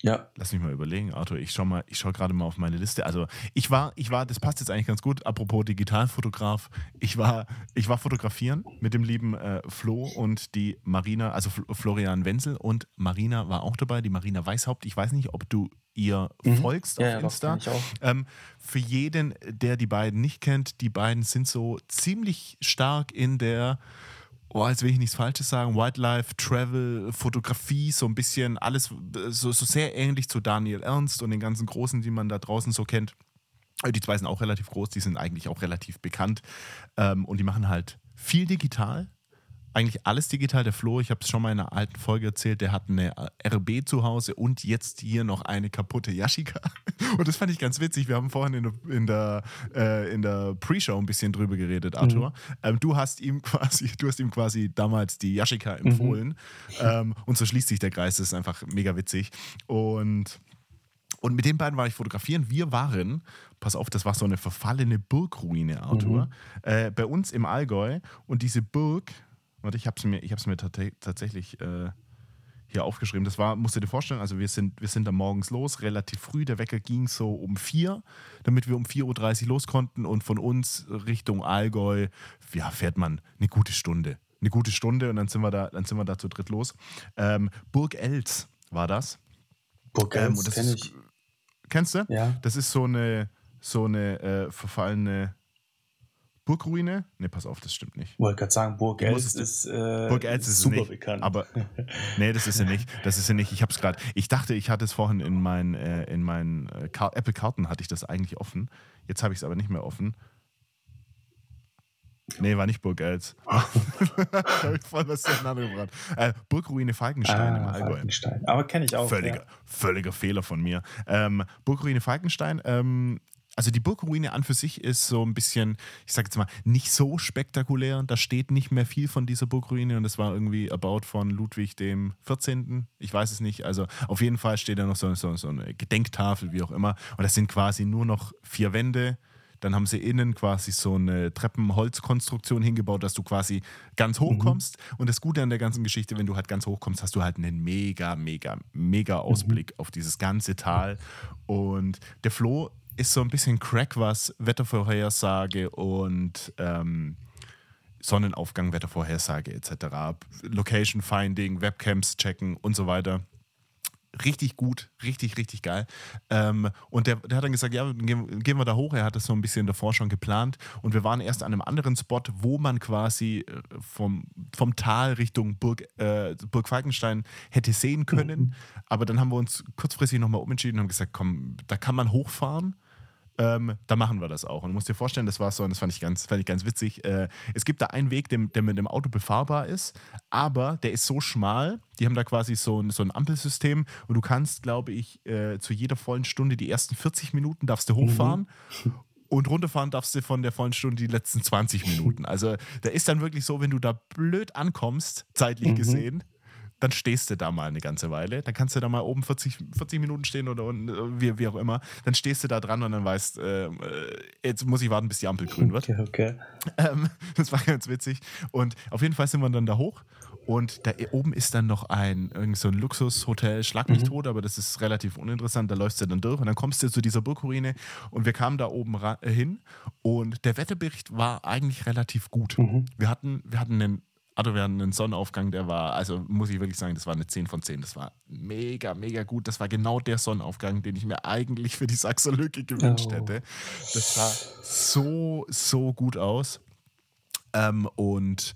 ja. Lass mich mal überlegen, Arthur. Ich schaue mal, ich schaue gerade mal auf meine Liste. Also ich war, ich war, das passt jetzt eigentlich ganz gut. Apropos Digitalfotograf, ich war, ich war fotografieren mit dem lieben äh, Flo und die Marina, also Fl Florian Wenzel und Marina war auch dabei. Die Marina Weishaupt. Ich weiß nicht, ob du ihr mhm. folgst ja, auf Insta. Ja, ähm, für jeden, der die beiden nicht kennt, die beiden sind so ziemlich stark in der oh, jetzt will ich nichts Falsches sagen, Wildlife, Travel, Fotografie, so ein bisschen alles so, so sehr ähnlich zu Daniel Ernst und den ganzen Großen, die man da draußen so kennt. Äh, die zwei sind auch relativ groß, die sind eigentlich auch relativ bekannt. Ähm, und die machen halt viel digital, eigentlich alles digital. Der Flo, ich habe es schon mal in einer alten Folge erzählt, der hat eine RB zu Hause und jetzt hier noch eine kaputte Yashica. Und das fand ich ganz witzig. Wir haben vorhin in der, in der, äh, in der Pre-Show ein bisschen drüber geredet, Arthur. Mhm. Ähm, du hast ihm quasi, du hast ihm quasi damals die Yashica empfohlen. Mhm. Ähm, und so schließt sich der Kreis. Das ist einfach mega witzig. Und und mit den beiden war ich fotografieren. Wir waren, pass auf, das war so eine verfallene Burgruine, Arthur, mhm. äh, bei uns im Allgäu. Und diese Burg, Warte, ich habe es mir, ich hab's mir tatsächlich äh, hier aufgeschrieben. Das war, musst du dir vorstellen, also wir sind, wir sind da morgens los, relativ früh. Der Wecker ging so um vier, damit wir um 4.30 Uhr los konnten und von uns Richtung Allgäu, ja, fährt man eine gute Stunde. Eine gute Stunde und dann sind wir da, dann sind wir da zu dritt los. Ähm, Burg Els war das. Burg Els, ähm, kenn ich. Kennst du? Ja. Das ist so eine, so eine äh, verfallene Burgruine? Ne, pass auf, das stimmt nicht. Ich wollte gerade sagen, Burg Els ist, äh, Burg Els ist super nicht, bekannt. Aber nee, das ist sie nicht. Das ist sie nicht. Ich habe es gerade. Ich dachte, ich hatte es vorhin in meinen äh, in meinen äh, Apple Karten hatte ich das eigentlich offen. Jetzt habe ich es aber nicht mehr offen. Nee, war nicht Burg Els. habe ich voll was durcheinander gebracht. Äh, Burgruine Falkenstein ah, im Allgäu. Falkenstein. Aber kenne ich auch. Völliger, ja. völliger Fehler von mir. Ähm, Burgruine Falkenstein, ähm, also die Burgruine an für sich ist so ein bisschen, ich sag jetzt mal, nicht so spektakulär. Da steht nicht mehr viel von dieser Burgruine und das war irgendwie erbaut von Ludwig dem 14. Ich weiß es nicht. Also auf jeden Fall steht da noch so, so, so eine Gedenktafel, wie auch immer. Und das sind quasi nur noch vier Wände. Dann haben sie innen quasi so eine Treppenholzkonstruktion hingebaut, dass du quasi ganz hoch mhm. kommst. Und das Gute an der ganzen Geschichte, wenn du halt ganz hoch kommst, hast du halt einen mega, mega, mega Ausblick mhm. auf dieses ganze Tal. Und der Flo ist so ein bisschen Crack, was Wettervorhersage und ähm, Sonnenaufgang, Wettervorhersage etc., Location Finding, Webcams checken und so weiter. Richtig gut, richtig, richtig geil. Ähm, und der, der, hat dann gesagt, ja, gehen, gehen, wir da hoch. Er hat das so ein bisschen davor schon geplant. Und wir waren erst an einem anderen Spot, wo man quasi äh, vom, vom Tal Richtung Burg, äh, Burg Falkenstein hätte sehen können. Mhm. Aber dann haben wir uns kurzfristig nochmal umentschieden und haben gesagt, komm, da kann man hochfahren ähm, da machen wir das auch. Und du musst dir vorstellen, das war so, und das fand ich ganz, fand ich ganz witzig. Äh, es gibt da einen Weg, der, der, mit dem Auto befahrbar ist, aber der ist so schmal, die haben da quasi so ein, so ein Ampelsystem und du kannst, glaube ich, äh, zu jeder vollen Stunde die ersten 40 Minuten darfst du hochfahren. Mhm. Und runterfahren darfst du von der vollen Stunde die letzten 20 Minuten. Also da ist dann wirklich so, wenn du da blöd ankommst, zeitlich mhm. gesehen, dann stehst du da mal eine ganze Weile. Dann kannst du da mal oben 40, 40 Minuten stehen oder äh, wie, wie auch immer. Dann stehst du da dran und dann weißt, äh, jetzt muss ich warten, bis die Ampel grün wird. Okay, okay. Ähm, das war ganz witzig. Und auf jeden Fall sind wir dann da hoch. Und da oben ist dann noch ein, irgend so ein Luxushotel, schlag mich mhm. tot, aber das ist relativ uninteressant. Da läufst du dann durch und dann kommst du zu dieser Burgruine und wir kamen da oben äh, hin und der Wetterbericht war eigentlich relativ gut. Mhm. Wir, hatten, wir hatten einen also wir hatten einen Sonnenaufgang, der war, also muss ich wirklich sagen, das war eine 10 von 10. Das war mega, mega gut. Das war genau der Sonnenaufgang, den ich mir eigentlich für die Sachserlücke gewünscht oh. hätte. Das sah so, so gut aus. Ähm, und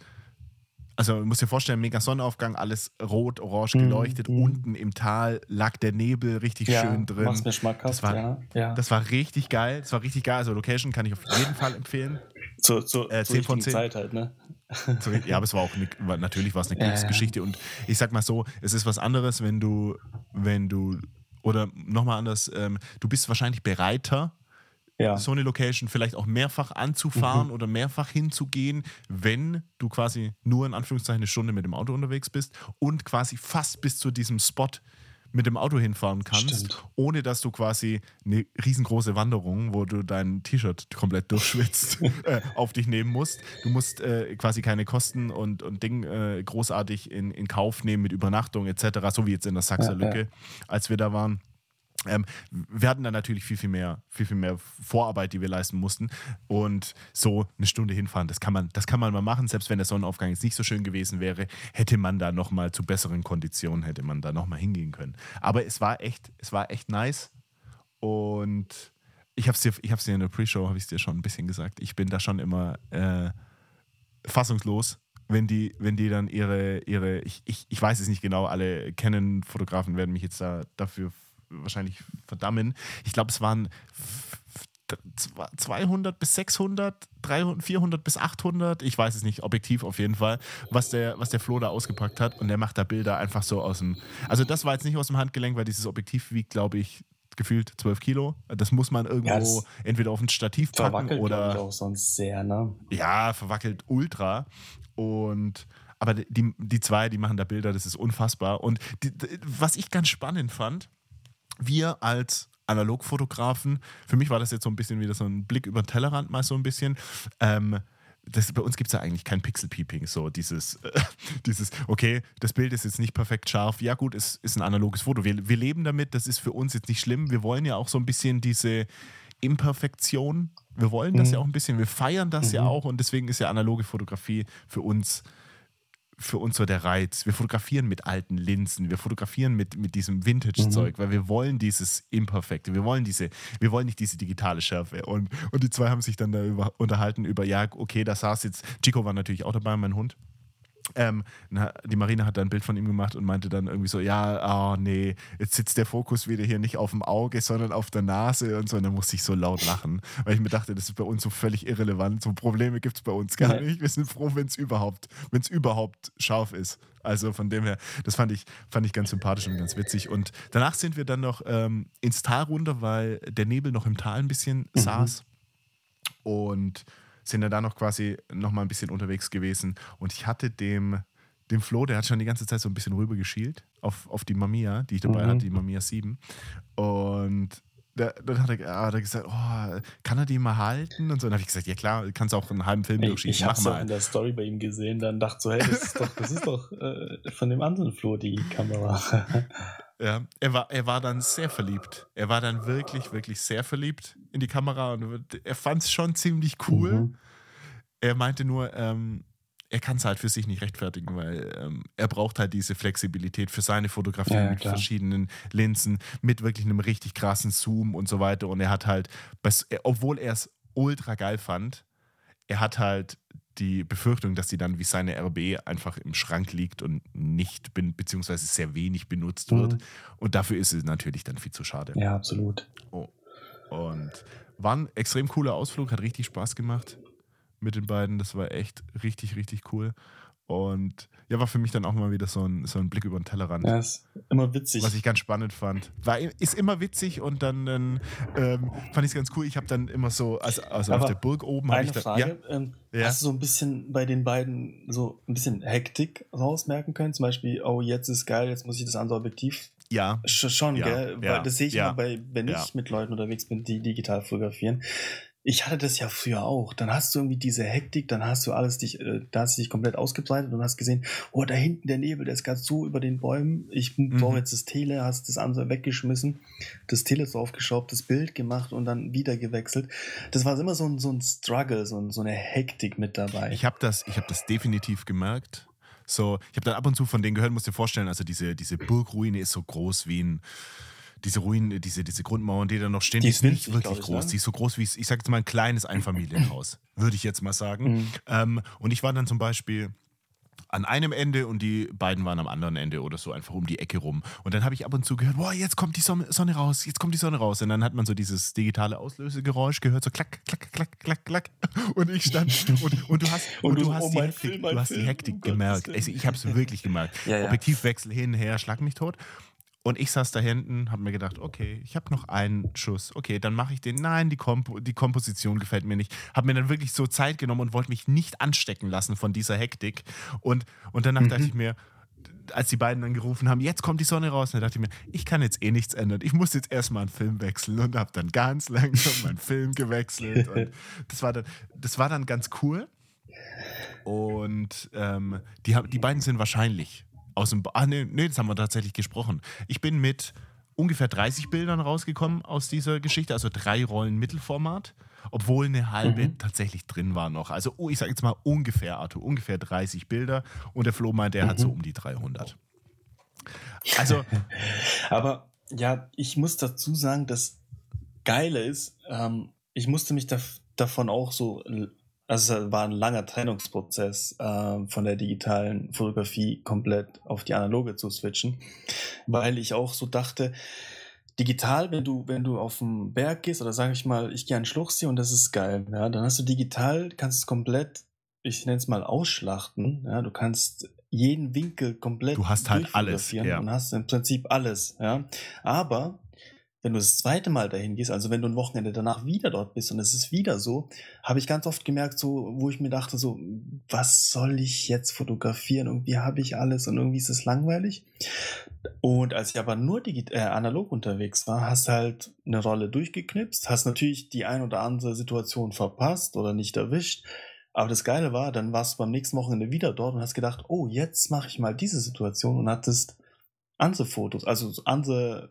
also du musst dir vorstellen, mega Sonnenaufgang, alles rot, orange mhm, geleuchtet. Mm, Unten im Tal lag der Nebel richtig ja, schön drin. Mach's mir schmackhaft, das war, ja, ja. das war richtig geil. Das war richtig geil. Also Location kann ich auf jeden Fall empfehlen. Zu, zu, äh, 10 von 10. Zeit halt, ne? Ja, aber es war auch eine, natürlich war es eine Glücksgeschichte ja, ja. und ich sag mal so, es ist was anderes, wenn du, wenn du, oder nochmal anders, ähm, du bist wahrscheinlich bereiter, ja. so eine Location vielleicht auch mehrfach anzufahren mhm. oder mehrfach hinzugehen, wenn du quasi nur in Anführungszeichen eine Stunde mit dem Auto unterwegs bist und quasi fast bis zu diesem Spot mit dem Auto hinfahren kannst, Stimmt. ohne dass du quasi eine riesengroße Wanderung, wo du dein T-Shirt komplett durchschwitzt, äh, auf dich nehmen musst. Du musst äh, quasi keine Kosten und, und Ding äh, großartig in, in Kauf nehmen mit Übernachtung etc., so wie jetzt in der Sachserlücke, ja, ja. als wir da waren. Ähm, wir hatten dann natürlich viel, viel mehr, viel, viel mehr Vorarbeit, die wir leisten mussten. Und so eine Stunde hinfahren, das kann man, das kann man mal machen. Selbst wenn der Sonnenaufgang jetzt nicht so schön gewesen wäre, hätte man da nochmal zu besseren Konditionen, hätte man da nochmal hingehen können. Aber es war echt, es war echt nice. Und ich habe es dir, ich hab's dir in der Pre-Show, habe ich dir schon ein bisschen gesagt. Ich bin da schon immer äh, fassungslos, wenn die, wenn die dann ihre, ihre ich, ich, ich weiß es nicht genau, alle kennen Fotografen werden mich jetzt da dafür wahrscheinlich verdammen. Ich glaube, es waren 200 bis 600, 300, 400 bis 800, ich weiß es nicht, objektiv auf jeden Fall, was der, was der Flo da ausgepackt hat. Und der macht da Bilder einfach so aus dem. Also, das war jetzt nicht aus dem Handgelenk, weil dieses Objektiv wiegt, glaube ich, gefühlt 12 Kilo. Das muss man irgendwo ja, entweder auf ein Stativ packen verwackelt, oder. auch sonst sehr, ne? Ja, verwackelt ultra. Und aber die, die zwei, die machen da Bilder, das ist unfassbar. Und die, was ich ganz spannend fand, wir als Analogfotografen, für mich war das jetzt so ein bisschen wieder so ein Blick über den Tellerrand mal so ein bisschen. Ähm, das, bei uns gibt es ja eigentlich kein Pixel-Peeping, so dieses, äh, dieses, okay, das Bild ist jetzt nicht perfekt scharf, ja gut, es ist ein analoges Foto, wir, wir leben damit, das ist für uns jetzt nicht schlimm, wir wollen ja auch so ein bisschen diese Imperfektion, wir wollen das mhm. ja auch ein bisschen, wir feiern das mhm. ja auch und deswegen ist ja analoge Fotografie für uns für uns so der Reiz. Wir fotografieren mit alten Linsen, wir fotografieren mit, mit diesem Vintage-Zeug, mhm. weil wir wollen dieses Imperfekte, wir wollen diese, wir wollen nicht diese digitale Schärfe. Und, und die zwei haben sich dann da über, unterhalten über, ja, okay, da saß jetzt, Chico war natürlich auch dabei, mein Hund. Ähm, die Marina hat da ein Bild von ihm gemacht und meinte dann irgendwie so, ja, oh nee, jetzt sitzt der Fokus wieder hier nicht auf dem Auge, sondern auf der Nase und so. Und dann musste ich so laut lachen, weil ich mir dachte, das ist bei uns so völlig irrelevant. So Probleme gibt es bei uns gar nicht. Wir sind froh, wenn es überhaupt, wenn es überhaupt scharf ist. Also von dem her, das fand ich, fand ich ganz sympathisch und ganz witzig. Und danach sind wir dann noch ähm, ins Tal runter, weil der Nebel noch im Tal ein bisschen mhm. saß. Und sind ja da noch quasi noch mal ein bisschen unterwegs gewesen. Und ich hatte dem, dem Flo, der hat schon die ganze Zeit so ein bisschen rüber geschielt auf, auf die Mamiya, die ich dabei mhm. hatte, die Mamiya 7. Und da, dann hat er, hat er, gesagt, oh, kann er die mal halten? Und so. dann habe ich gesagt, ja klar, du kannst auch einen halben Film durchschießen. Ich, ich habe es in der Story bei ihm gesehen, dann dachte so, hey, das ist doch, das ist doch äh, von dem anderen Flo die Kamera. Ja, er war, er war dann sehr verliebt. Er war dann wirklich, wirklich sehr verliebt in die Kamera und er fand es schon ziemlich cool. Mhm. Er meinte nur, ähm, er kann es halt für sich nicht rechtfertigen, weil ähm, er braucht halt diese Flexibilität für seine Fotografie ja, ja, mit klar. verschiedenen Linsen, mit wirklich einem richtig krassen Zoom und so weiter. Und er hat halt, obwohl er es ultra geil fand, er hat halt die Befürchtung, dass sie dann wie seine RB einfach im Schrank liegt und nicht, beziehungsweise sehr wenig benutzt wird. Mhm. Und dafür ist es natürlich dann viel zu schade. Ja, absolut. Oh. Und war ein extrem cooler Ausflug, hat richtig Spaß gemacht mit den beiden. Das war echt richtig, richtig cool. Und ja, war für mich dann auch mal wieder so ein, so ein Blick über den Tellerrand. Ja, ist immer witzig. Was ich ganz spannend fand. War, ist immer witzig und dann, dann ähm, fand ich es ganz cool. Ich habe dann immer so, also, also auf der Burg oben habe ich da, Frage, ja, ähm, ja. Hast du so ein bisschen bei den beiden so ein bisschen Hektik rausmerken können? Zum Beispiel, oh, jetzt ist geil, jetzt muss ich das andere Objektiv ja. Schon, ja, gell? Ja, Weil das sehe ich ja, immer bei, wenn ich mit Leuten unterwegs bin, die digital fotografieren ich hatte das ja früher auch. Dann hast du irgendwie diese Hektik, dann hast du alles dich, äh, da hast du dich komplett ausgebreitet und hast gesehen, oh, da hinten der Nebel, der ist gerade so über den Bäumen. Ich mhm. brauche jetzt das Tele, hast das andere weggeschmissen, das Tele draufgeschraubt, das Bild gemacht und dann wieder gewechselt. Das war immer so ein, so ein Struggle, so, ein, so eine Hektik mit dabei. Ich habe das, hab das definitiv gemerkt. So, ich habe dann ab und zu von denen gehört, musst dir vorstellen, also diese, diese Burgruine ist so groß wie ein diese Ruinen, diese, diese Grundmauern, die da noch stehen, die, ist nicht wirklich ich, groß. Ne? Die ist so groß wie, ich sag jetzt mal, ein kleines Einfamilienhaus, würde ich jetzt mal sagen. Mhm. Ähm, und ich war dann zum Beispiel an einem Ende und die beiden waren am anderen Ende oder so einfach um die Ecke rum. Und dann habe ich ab und zu gehört, boah, jetzt kommt die Sonne raus, jetzt kommt die Sonne raus. Und dann hat man so dieses digitale Auslösegeräusch gehört, so klack, klack, klack, klack, klack. Und ich stand und, und du hast, und, und du, hast, oh, die Hektik, Film, du hast die Hektik oh gemerkt. Also ich habe es wirklich gemerkt. Ja, ja. Objektivwechsel hin, her, schlag mich tot. Und ich saß da hinten, habe mir gedacht, okay, ich habe noch einen Schuss. Okay, dann mache ich den. Nein, die, Kompo die Komposition gefällt mir nicht. Habe mir dann wirklich so Zeit genommen und wollte mich nicht anstecken lassen von dieser Hektik. Und, und danach mhm. dachte ich mir, als die beiden dann gerufen haben, jetzt kommt die Sonne raus, dann dachte ich mir, ich kann jetzt eh nichts ändern. Ich muss jetzt erstmal einen Film wechseln und habe dann ganz langsam meinen Film gewechselt. Und das war dann, das war dann ganz cool. Und ähm, die, die beiden sind wahrscheinlich aus dem. Ah, nee, nee, das haben wir tatsächlich gesprochen. Ich bin mit ungefähr 30 Bildern rausgekommen aus dieser Geschichte, also drei Rollen Mittelformat, obwohl eine halbe mhm. tatsächlich drin war noch. Also, oh, ich sage jetzt mal ungefähr, Arthur, ungefähr 30 Bilder und der Flo meint, der mhm. hat so mhm. um die 300. Also. Aber ja, ich muss dazu sagen, das Geile ist, ähm, ich musste mich da, davon auch so also es war ein langer Trennungsprozess, äh, von der digitalen Fotografie komplett auf die analoge zu switchen, weil ich auch so dachte, digital, wenn du, wenn du auf den Berg gehst oder sage ich mal, ich gehe an Schluchsee und das ist geil, ja, dann hast du digital, kannst es komplett, ich nenne es mal ausschlachten, ja, du kannst jeden Winkel komplett du hast halt alles ja. und hast im Prinzip alles, ja, aber wenn du das zweite Mal dahin gehst, also wenn du ein Wochenende danach wieder dort bist und es ist wieder so, habe ich ganz oft gemerkt, so, wo ich mir dachte, so, was soll ich jetzt fotografieren? Irgendwie habe ich alles und irgendwie ist es langweilig. Und als ich aber nur äh, analog unterwegs war, hast halt eine Rolle durchgeknipst, hast natürlich die ein oder andere Situation verpasst oder nicht erwischt. Aber das Geile war, dann warst du beim nächsten Wochenende wieder dort und hast gedacht, oh, jetzt mache ich mal diese Situation und hattest andere Fotos, also andere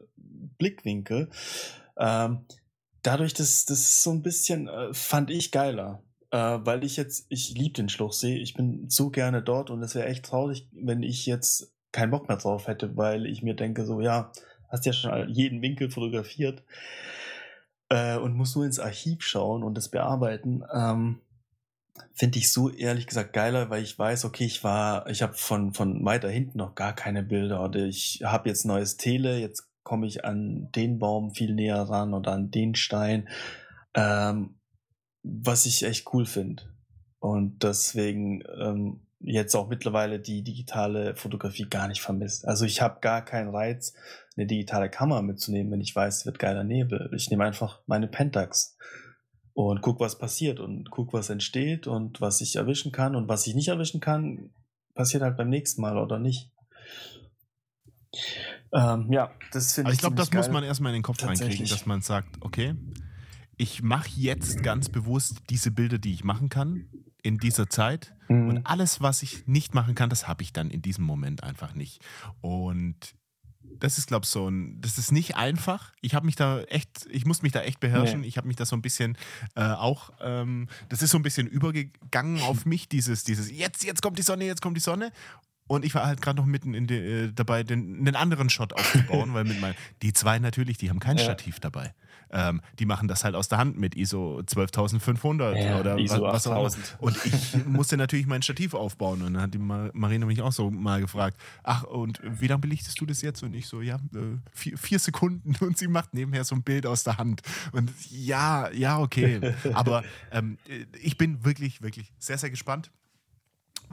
Blickwinkel. Ähm, dadurch, dass das so ein bisschen äh, fand ich geiler. Äh, weil ich jetzt, ich liebe den Schluchsee, ich bin so gerne dort und es wäre echt traurig, wenn ich jetzt keinen Bock mehr drauf hätte, weil ich mir denke, so, ja, hast ja schon jeden Winkel fotografiert äh, und muss nur ins Archiv schauen und das bearbeiten. Ähm, finde ich so ehrlich gesagt geiler, weil ich weiß, okay, ich war, ich habe von, von weiter hinten noch gar keine Bilder oder ich habe jetzt neues Tele, jetzt komme ich an den Baum viel näher ran oder an den Stein, ähm, was ich echt cool finde. Und deswegen ähm, jetzt auch mittlerweile die digitale Fotografie gar nicht vermisst. Also ich habe gar keinen Reiz, eine digitale Kamera mitzunehmen, wenn ich weiß, es wird geiler Nebel. Ich nehme einfach meine Pentax und guck, was passiert und guck, was entsteht und was ich erwischen kann und was ich nicht erwischen kann, passiert halt beim nächsten Mal oder nicht. Ähm, ja, das finde ich. ich glaube, das geil. muss man erstmal in den Kopf reinkriegen, dass man sagt, okay, ich mache jetzt ganz bewusst diese Bilder, die ich machen kann in dieser Zeit. Mhm. Und alles, was ich nicht machen kann, das habe ich dann in diesem Moment einfach nicht. Und das ist, glaube ich, so ein, das ist nicht einfach. Ich habe mich da echt, ich muss mich da echt beherrschen. Nee. Ich habe mich da so ein bisschen äh, auch, ähm, das ist so ein bisschen übergegangen auf mich, dieses, dieses, jetzt, jetzt kommt die Sonne, jetzt kommt die Sonne. Und ich war halt gerade noch mitten in de, äh, dabei, den, einen anderen Shot aufzubauen, weil mit mein, die zwei natürlich, die haben kein ja. Stativ dabei. Ähm, die machen das halt aus der Hand mit ISO 12500 ja, oder ISO was, was auch immer. Und ich musste natürlich mein Stativ aufbauen. Und dann hat die Marina mich auch so mal gefragt, ach, und wie lange belichtest du das jetzt? Und ich so, ja, äh, vier, vier Sekunden. Und sie macht nebenher so ein Bild aus der Hand. Und ja, ja, okay. Aber ähm, ich bin wirklich, wirklich sehr, sehr gespannt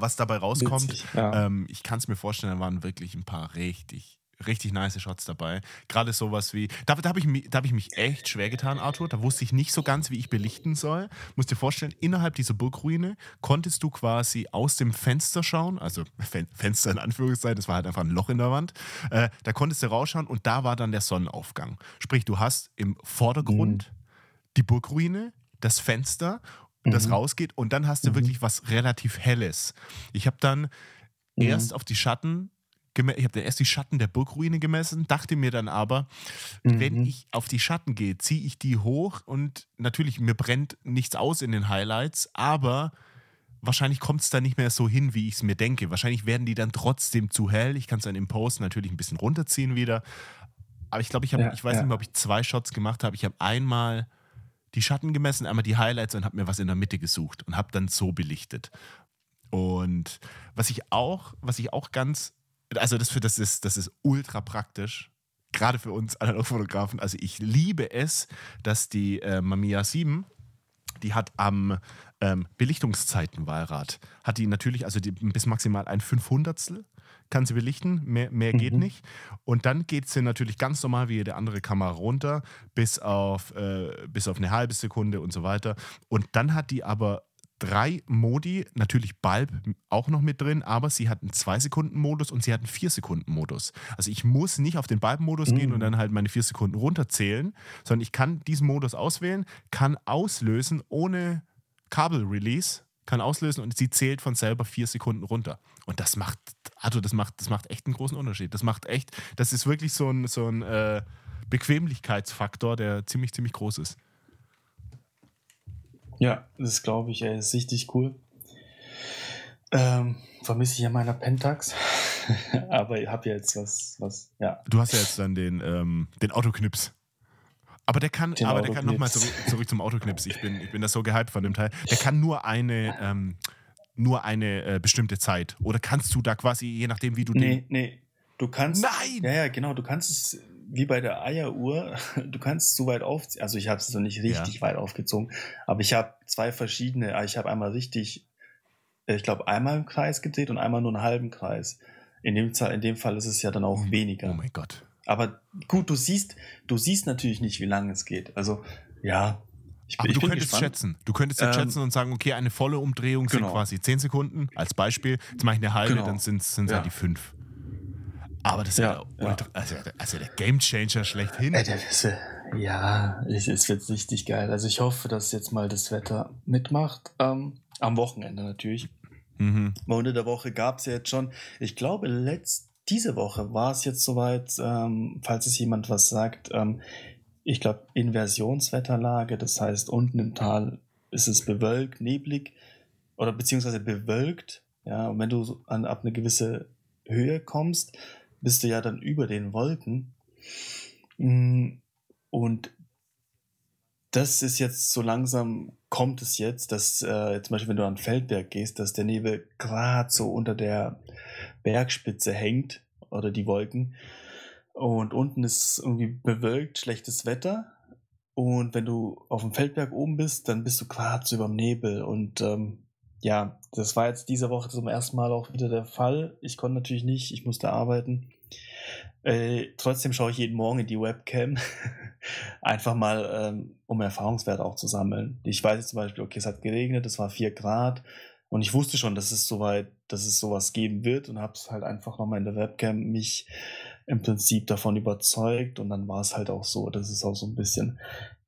was dabei rauskommt. Witzig, ja. ähm, ich kann es mir vorstellen, da waren wirklich ein paar richtig, richtig nice Shots dabei. Gerade sowas wie, da, da habe ich, hab ich mich echt schwer getan, Arthur. Da wusste ich nicht so ganz, wie ich belichten soll. Musst dir vorstellen, innerhalb dieser Burgruine konntest du quasi aus dem Fenster schauen, also Fen Fenster in Anführungszeichen, das war halt einfach ein Loch in der Wand. Äh, da konntest du rausschauen und da war dann der Sonnenaufgang. Sprich, du hast im Vordergrund mhm. die Burgruine, das Fenster das mhm. rausgeht und dann hast du mhm. wirklich was relativ Helles. Ich habe dann mhm. erst auf die Schatten ich habe erst die Schatten der Burgruine gemessen, dachte mir dann aber, mhm. wenn ich auf die Schatten gehe, ziehe ich die hoch und natürlich, mir brennt nichts aus in den Highlights, aber wahrscheinlich kommt es dann nicht mehr so hin, wie ich es mir denke. Wahrscheinlich werden die dann trotzdem zu hell. Ich kann es dann im Post natürlich ein bisschen runterziehen wieder. Aber ich glaube, ich habe, ja, ich weiß ja. nicht mehr, ob ich zwei Shots gemacht habe. Ich habe einmal die Schatten gemessen, einmal die Highlights und habe mir was in der Mitte gesucht und habe dann so belichtet. Und was ich auch, was ich auch ganz, also das, für, das, ist, das ist ultra praktisch, gerade für uns Analogfotografen. Also ich liebe es, dass die äh, Mamiya 7, die hat am ähm, Belichtungszeitenwahlrad, hat die natürlich, also die, bis maximal ein Fünfhundertstel kann sie belichten, mehr, mehr geht mhm. nicht. Und dann geht sie natürlich ganz normal wie jede andere Kamera runter, bis auf, äh, bis auf eine halbe Sekunde und so weiter. Und dann hat die aber drei Modi, natürlich Bulb auch noch mit drin, aber sie hat einen 2-Sekunden-Modus und sie hat einen 4-Sekunden-Modus. Also ich muss nicht auf den Bulb-Modus mhm. gehen und dann halt meine 4 Sekunden runterzählen, sondern ich kann diesen Modus auswählen, kann auslösen ohne Kabel-Release, kann auslösen und sie zählt von selber 4 Sekunden runter. Und das macht also das macht, das macht echt einen großen Unterschied. Das macht echt, das ist wirklich so ein, so ein äh, Bequemlichkeitsfaktor, der ziemlich, ziemlich groß ist. Ja, das glaube ich, ey, ist richtig cool. Ähm, vermisse ich ja meiner Pentax, aber ich habe ja jetzt was, was, ja. Du hast ja jetzt dann den, ähm, den Autoknips. Aber der kann, den aber der kann nochmal zurück, zurück, zum Autoknips. Ich bin, ich bin da so gehypt von dem Teil. Der kann nur eine, ähm, nur eine äh, bestimmte Zeit? Oder kannst du da quasi, je nachdem, wie du nee, den. Nee, du kannst. Nein! Ja, ja, genau. Du kannst es wie bei der Eieruhr, du kannst so weit aufziehen. Also, ich habe es noch nicht richtig ja. weit aufgezogen, aber ich habe zwei verschiedene. Ah, ich habe einmal richtig, äh, ich glaube, einmal im Kreis gedreht und einmal nur einen halben Kreis. In dem, in dem Fall ist es ja dann auch oh, weniger. Oh mein Gott. Aber gut, du siehst, du siehst natürlich nicht, wie lange es geht. Also, ja, ich, Aber ich du könntest gespannt. schätzen. Du könntest jetzt ähm, schätzen und sagen, okay, eine volle Umdrehung genau. sind quasi 10 Sekunden als Beispiel. Jetzt mache ich eine halbe, genau. dann sind es ja. halt die 5. Aber das ist ja, ja, also, also, der Gamechanger schlechthin. Äh, ist, ja, es wird richtig geil. Also ich hoffe, dass jetzt mal das Wetter mitmacht. Ähm, am Wochenende natürlich. Mhm. Unter der Woche gab es ja jetzt schon, ich glaube, letzt, diese Woche war es jetzt soweit, ähm, falls es jemand was sagt, ähm, ich glaube, Inversionswetterlage, das heißt, unten im Tal ist es bewölkt, neblig oder beziehungsweise bewölkt. Ja, und wenn du an, ab eine gewisse Höhe kommst, bist du ja dann über den Wolken. Mm, und das ist jetzt so langsam, kommt es jetzt, dass äh, zum Beispiel, wenn du an Feldberg gehst, dass der Nebel gerade so unter der Bergspitze hängt oder die Wolken. Und unten ist irgendwie bewölkt, schlechtes Wetter. Und wenn du auf dem Feldberg oben bist, dann bist du gerade über dem Nebel. Und ähm, ja, das war jetzt diese Woche zum ersten Mal auch wieder der Fall. Ich konnte natürlich nicht, ich musste arbeiten. Äh, trotzdem schaue ich jeden Morgen in die Webcam. Einfach mal, ähm, um Erfahrungswerte auch zu sammeln. Ich weiß jetzt zum Beispiel, okay, es hat geregnet, es war 4 Grad und ich wusste schon, dass es soweit, dass es sowas geben wird und habe es halt einfach nochmal in der Webcam mich im Prinzip davon überzeugt und dann war es halt auch so. Das ist auch so ein bisschen,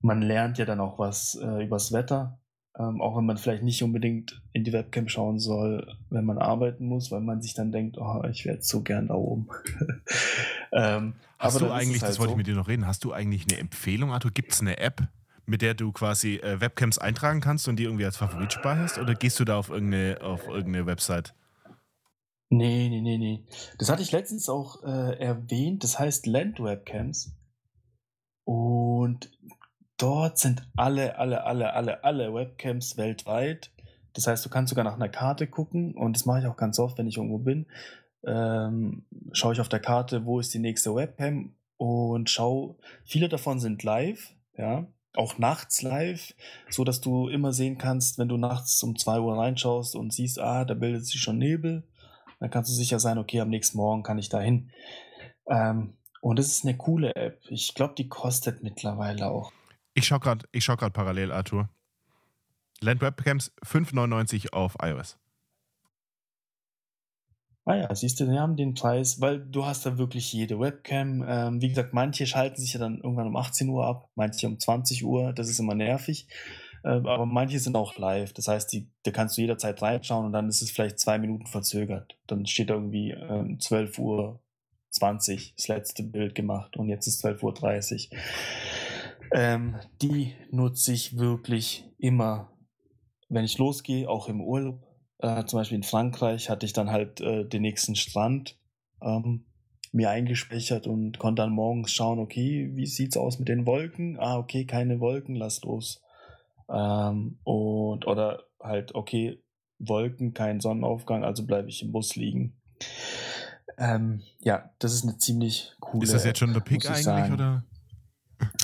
man lernt ja dann auch was äh, übers Wetter ähm, auch wenn man vielleicht nicht unbedingt in die Webcam schauen soll, wenn man arbeiten muss, weil man sich dann denkt, oh, ich wäre so gern da oben. ähm, hast du eigentlich, halt das wollte so. ich mit dir noch reden, hast du eigentlich eine Empfehlung, Arthur? Gibt es eine App, mit der du quasi äh, Webcams eintragen kannst und die irgendwie als Favorit speicherst? Oder gehst du da auf irgendeine, auf irgendeine Website? Nee, nee, nee, nee. Das hatte ich letztens auch äh, erwähnt. Das heißt Land Webcams. Und dort sind alle, alle, alle, alle, alle Webcams weltweit. Das heißt, du kannst sogar nach einer Karte gucken und das mache ich auch ganz oft, wenn ich irgendwo bin. Ähm, schaue ich auf der Karte, wo ist die nächste Webcam und schau, viele davon sind live, ja, auch nachts live, so dass du immer sehen kannst, wenn du nachts um 2 Uhr reinschaust und siehst, ah, da bildet sich schon Nebel, dann kannst du sicher sein, okay, am nächsten Morgen kann ich da hin. Ähm, und das ist eine coole App. Ich glaube, die kostet mittlerweile auch ich schaue gerade schau parallel, Arthur. Land Webcams 5,99 auf iOS. Ah ja, siehst du, wir haben den Preis, weil du hast da wirklich jede Webcam. Ähm, wie gesagt, manche schalten sich ja dann irgendwann um 18 Uhr ab, manche um 20 Uhr, das ist immer nervig. Äh, aber manche sind auch live, das heißt, die, da kannst du jederzeit reinschauen und dann ist es vielleicht zwei Minuten verzögert. Dann steht da irgendwie ähm, 12 Uhr 20 das letzte Bild gemacht und jetzt ist 12.30 Uhr. Ähm, die nutze ich wirklich immer, wenn ich losgehe, auch im Urlaub. Äh, zum Beispiel in Frankreich hatte ich dann halt äh, den nächsten Strand ähm, mir eingespeichert und konnte dann morgens schauen, okay, wie sieht's aus mit den Wolken? Ah, okay, keine Wolken, lass los. Ähm, und oder halt, okay, Wolken, kein Sonnenaufgang, also bleibe ich im Bus liegen. Ähm, ja, das ist eine ziemlich coole. Ist das jetzt schon der Pick eigentlich sagen. oder?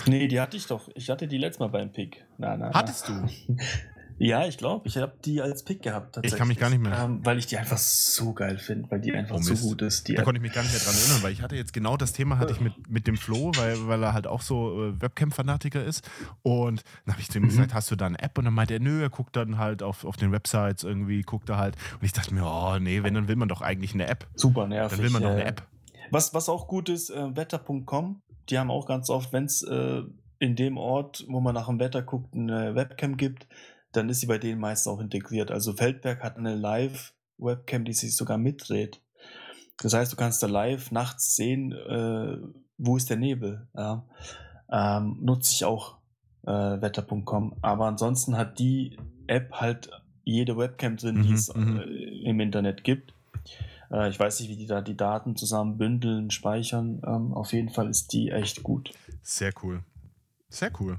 Nee, die hatte ich doch. Ich hatte die letztes Mal beim Pick. Na, na, Hattest na. du? Ja, ich glaube, ich habe die als Pick gehabt. Ich kann mich gar nicht mehr. Ähm, weil ich die einfach so geil finde, weil die einfach oh, so gut ist. Die da konnte ich mich gar nicht mehr dran erinnern, weil ich hatte jetzt genau das Thema hatte ich mit, mit dem Flo, weil, weil er halt auch so äh, Webcam-Fanatiker ist. Und dann habe ich zu ihm mhm. gesagt, hast du da eine App? Und dann meinte er, nö, er guckt dann halt auf, auf den Websites irgendwie, guckt er halt. Und ich dachte mir, oh nee, wenn, dann will man doch eigentlich eine App. Super nervig. Dann will man doch eine App. Was, was auch gut ist, äh, wetter.com, die haben auch ganz oft, wenn es äh, in dem Ort, wo man nach dem Wetter guckt, eine Webcam gibt, dann ist sie bei denen meistens auch integriert. Also Feldberg hat eine Live-Webcam, die sich sogar mitdreht. Das heißt, du kannst da live nachts sehen, äh, wo ist der Nebel. Ja. Ähm, nutze ich auch äh, wetter.com. Aber ansonsten hat die App halt jede Webcam drin, mhm, die es mhm. äh, im Internet gibt. Äh, ich weiß nicht, wie die da die Daten zusammen bündeln, speichern. Ähm, auf jeden Fall ist die echt gut. Sehr cool. Sehr cool.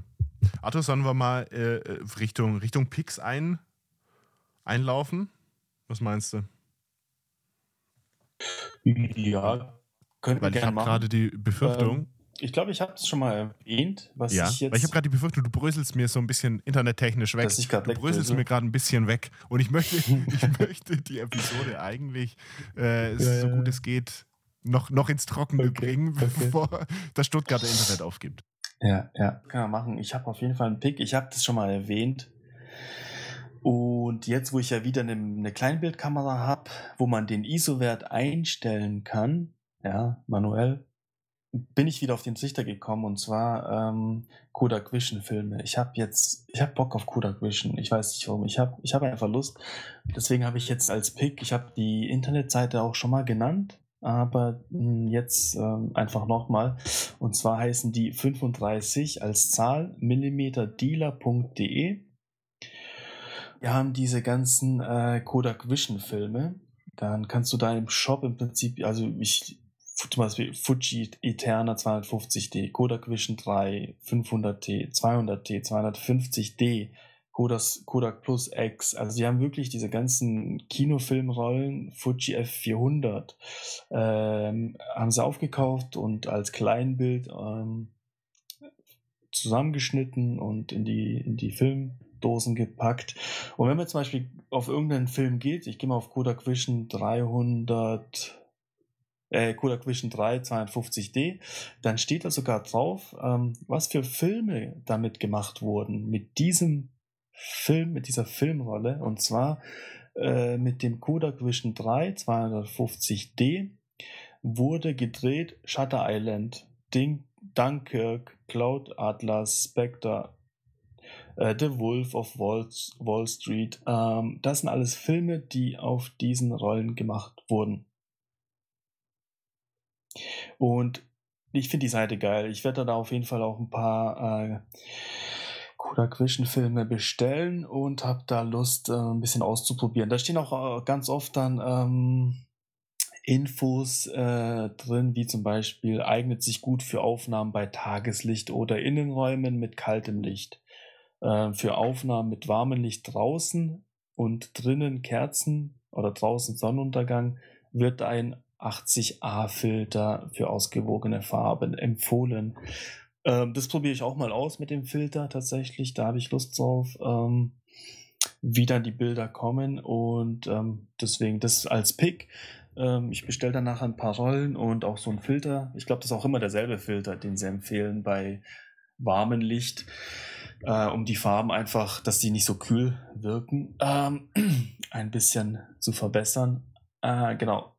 Arthur, sollen wir mal äh, äh Richtung, Richtung Picks ein, einlaufen? Was meinst du? Ja, könnte Weil ich habe gerade die Befürchtung. Ähm, ich glaube, ich habe es schon mal erwähnt, was ja, ich jetzt. Weil ich habe gerade die Befürchtung, du bröselst mir so ein bisschen internettechnisch weg. Dass ich du bröselst mir gerade ein bisschen weg. Und ich möchte, ich möchte die Episode eigentlich, äh, ja, so gut es geht, noch, noch ins Trockene okay, bringen, bevor okay. das Stuttgarter Internet aufgibt. Ja, ja, kann man machen. Ich habe auf jeden Fall einen Pick. Ich habe das schon mal erwähnt. Und jetzt, wo ich ja wieder eine, eine Kleinbildkamera habe, wo man den ISO-Wert einstellen kann, ja, manuell, bin ich wieder auf den Trichter gekommen und zwar ähm, Kodak Vision Filme. Ich habe jetzt, ich habe Bock auf Kodak Vision. Ich weiß nicht warum. Ich habe, ich habe einfach Lust. Deswegen habe ich jetzt als Pick, ich habe die Internetseite auch schon mal genannt aber hm, jetzt ähm, einfach nochmal. Und zwar heißen die 35 als Zahl millimeterdealer.de. Wir haben diese ganzen äh, Kodak Vision Filme. Dann kannst du da im Shop im Prinzip, also ich zum Beispiel Fuji Eterna 250D, Kodak Vision 3, 500T, 200T, 250D, Kodak, Kodak Plus X. Also sie haben wirklich diese ganzen Kinofilmrollen, Fuji F400, ähm, haben sie aufgekauft und als Kleinbild ähm, zusammengeschnitten und in die, in die Filmdosen gepackt. Und wenn man zum Beispiel auf irgendeinen Film geht, ich gehe mal auf Kodak Vision 300, äh, Kodak Vision 3 250D, dann steht da sogar drauf, ähm, was für Filme damit gemacht wurden mit diesem Film, mit dieser Filmrolle. Und zwar äh, mit dem Kodak Vision 3 250D wurde gedreht Shutter Island, Ding, Dunkirk, Cloud Atlas, Spectre, äh, The Wolf of Wall, Wall Street. Ähm, das sind alles Filme, die auf diesen Rollen gemacht wurden. Und ich finde die Seite geil. Ich werde da auf jeden Fall auch ein paar äh, Kodak Vision Filme bestellen und habe da Lust, äh, ein bisschen auszuprobieren. Da stehen auch äh, ganz oft dann ähm, Infos äh, drin, wie zum Beispiel eignet sich gut für Aufnahmen bei Tageslicht oder Innenräumen mit kaltem Licht. Äh, für Aufnahmen mit warmem Licht draußen und drinnen Kerzen oder draußen Sonnenuntergang wird ein 80A-Filter für ausgewogene Farben empfohlen. Ähm, das probiere ich auch mal aus mit dem Filter tatsächlich. Da habe ich Lust drauf, ähm, wie dann die Bilder kommen. Und ähm, deswegen das als Pick. Ähm, ich bestelle dann nachher ein paar Rollen und auch so einen Filter. Ich glaube, das ist auch immer derselbe Filter, den sie empfehlen bei warmem Licht. Äh, um die Farben einfach, dass die nicht so kühl wirken, ähm, ein bisschen zu verbessern. Äh, genau.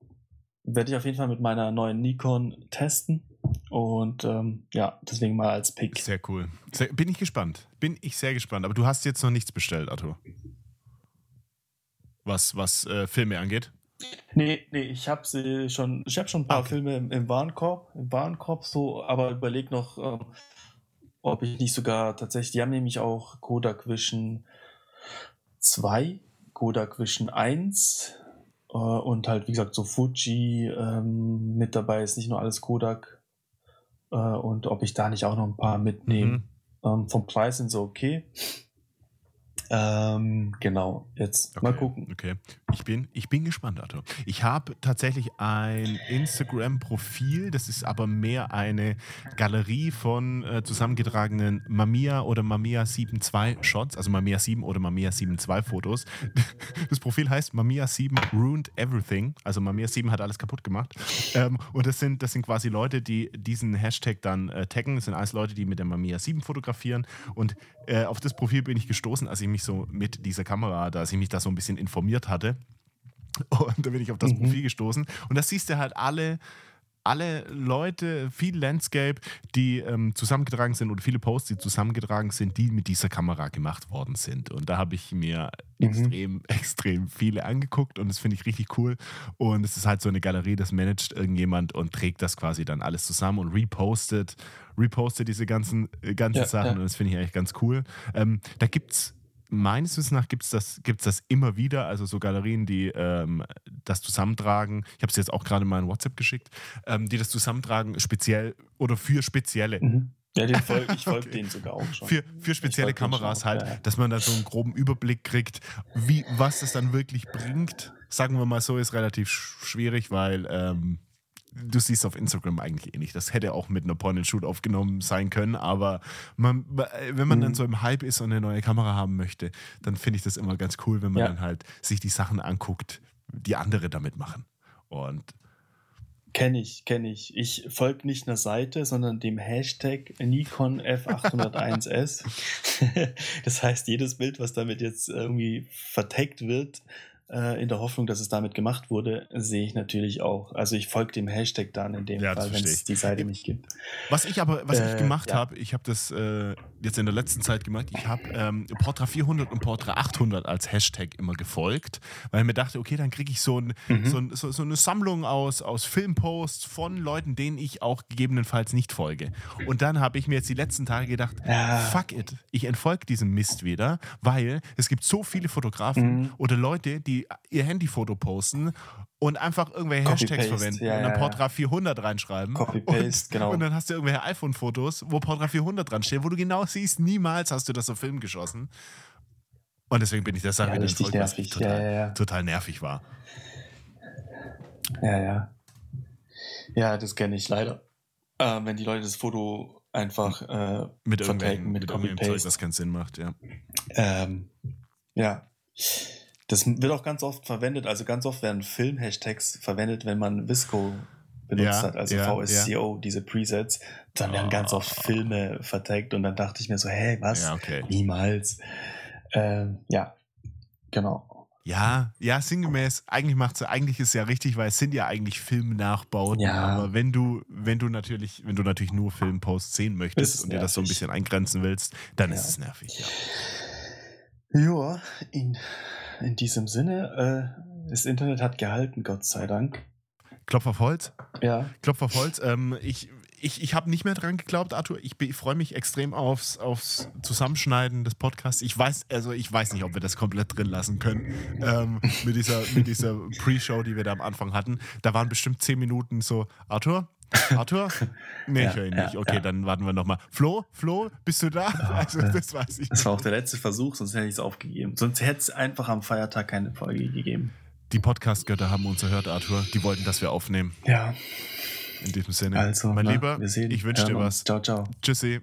Werde ich auf jeden Fall mit meiner neuen Nikon testen. Und ähm, ja, deswegen mal als Pick. Sehr cool. Sehr, bin ich gespannt. Bin ich sehr gespannt. Aber du hast jetzt noch nichts bestellt, Arthur. Was, was äh, Filme angeht? Nee, nee, ich habe sie schon, ich habe schon ein paar okay. Filme im, im, Warenkorb, im Warenkorb so, aber überleg noch, ähm, ob ich nicht sogar tatsächlich, die haben nämlich auch Kodak Vision 2, Kodak Vision 1 äh, und halt, wie gesagt, so Fuji ähm, mit dabei ist, nicht nur alles Kodak äh, und ob ich da nicht auch noch ein paar mitnehme. Mhm. Ähm, vom Preis sind sie okay. Ähm, genau, jetzt okay, mal gucken. Okay, ich bin, ich bin gespannt, Arthur. Ich habe tatsächlich ein Instagram-Profil, das ist aber mehr eine Galerie von äh, zusammengetragenen Mamiya oder Mamiya 7.2 Shots, also Mamiya 7 oder Mamiya 7.2 Fotos. Das Profil heißt Mamiya 7 Ruined Everything, also Mamiya 7 hat alles kaputt gemacht. Ähm, und das sind, das sind quasi Leute, die diesen Hashtag dann äh, taggen. Das sind alles Leute, die mit der Mamiya 7 fotografieren. Und äh, auf das Profil bin ich gestoßen, als ich mich so mit dieser Kamera, da ich mich da so ein bisschen informiert hatte. Und da bin ich auf das mhm. Profil gestoßen. Und da siehst du halt alle alle Leute, viel Landscape, die ähm, zusammengetragen sind oder viele Posts, die zusammengetragen sind, die mit dieser Kamera gemacht worden sind. Und da habe ich mir mhm. extrem, extrem viele angeguckt und das finde ich richtig cool. Und es ist halt so eine Galerie, das managt irgendjemand und trägt das quasi dann alles zusammen und repostet, repostet diese ganzen, äh, ganzen ja, Sachen ja. und das finde ich eigentlich ganz cool. Ähm, da gibt es meines Wissens nach gibt es das, gibt's das immer wieder, also so Galerien, die ähm, das zusammentragen. Ich habe es jetzt auch gerade mal in WhatsApp geschickt, ähm, die das zusammentragen, speziell oder für spezielle. Mhm. Ja, den folg, ich folge okay. denen sogar auch schon. Für, für spezielle Kameras halt, ja. dass man da so einen groben Überblick kriegt, wie, was das dann wirklich bringt. Sagen wir mal so, ist relativ schwierig, weil ähm, du siehst auf Instagram eigentlich eh nicht. Das hätte auch mit einer Point-and-Shoot aufgenommen sein können, aber man, wenn man mhm. dann so im Hype ist und eine neue Kamera haben möchte, dann finde ich das immer ganz cool, wenn man ja. dann halt sich die Sachen anguckt, die andere damit machen. Und Kenne ich, kenne ich. Ich folge nicht einer Seite, sondern dem Hashtag Nikon F801S. das heißt, jedes Bild, was damit jetzt irgendwie verteckt wird, äh, in der Hoffnung, dass es damit gemacht wurde, sehe ich natürlich auch. Also ich folge dem Hashtag dann in dem ja, Fall, wenn es die Seite nicht gibt. Was ich aber, was äh, ich gemacht ja. habe, ich habe das äh, jetzt in der letzten Zeit gemacht, ich habe ähm, Portra 400 und Portra 800 als Hashtag immer gefolgt, weil ich mir dachte, okay, dann kriege ich so, ein, mhm. so, ein, so, so, eine Sammlung aus, aus Filmposts von Leuten, denen ich auch gegebenenfalls nicht folge. Und dann habe ich mir jetzt die letzten Tage gedacht, ja. fuck it, ich entfolge diesem Mist wieder, weil es gibt so viele Fotografen mhm. oder Leute, die quasi ihr Handyfoto posten und einfach irgendwelche Copy Hashtags paste, verwenden ja, und dann ja, Portra 400 reinschreiben. Copy paste, und, genau. Und dann hast du irgendwelche iPhone-Fotos, wo Portra 400 dran steht, wo du genau siehst, niemals hast du das auf Film geschossen. Und deswegen bin ich deshalb Ja, wieder richtig nervig. Total, Ja, ja, ja. total nervig war. Ja, ja. Ja, das kenne ich leider. Äh, wenn die Leute das Foto einfach äh, Mit irgendwelchen, mit mit Zeug, Copy-Paste. das keinen Sinn macht, ja. Ähm, ja. Das wird auch ganz oft verwendet, also ganz oft werden Film-Hashtags verwendet, wenn man Visco benutzt Ja, hat, also ja, VSCO, diese Presets. Dann werden ganz oft Oh. Filme vertagt und dann dachte ich mir so, hä, was? Ja, okay. Niemals. Ähm, ja, genau. Ja, ja, sinngemäß, eigentlich macht's eigentlich ist es ja richtig, weil es sind ja eigentlich Filmnachbauten. Ja. Aber wenn du, wenn du natürlich, wenn du natürlich nur Filmposts sehen möchtest und dir das so ein bisschen eingrenzen willst, dann Ja. ist es nervig, ja. Ja, in, in diesem Sinne, äh, das Internet hat gehalten, Gott sei Dank. Klopf auf Holz. Ja, Klopf auf Holz. Ähm, ich ich, ich habe nicht mehr dran geglaubt, Arthur. Ich, ich freue mich extrem aufs, aufs Zusammenschneiden des Podcasts. Ich weiß, also ich weiß nicht, ob wir das komplett drin lassen können. Ähm, mit dieser, mit dieser Pre-Show, die wir da am Anfang hatten. Da waren bestimmt zehn Minuten so, Arthur? Arthur? Nee, Ja, ich höre ihn ja, nicht. Okay, ja. dann warten wir nochmal. Flo? Flo? Bist du da? Also, das weiß ich. das war auch der letzte Versuch, sonst hätte ich es aufgegeben. Sonst hätte es einfach am Feiertag keine Folge gegeben. Die Podcast-Götter haben uns erhört, Arthur. Die wollten, dass wir aufnehmen. Ja, In diesem Sinne. also, mein na, Lieber, ich wünsche dir was. Ciao, ciao. Tschüssi.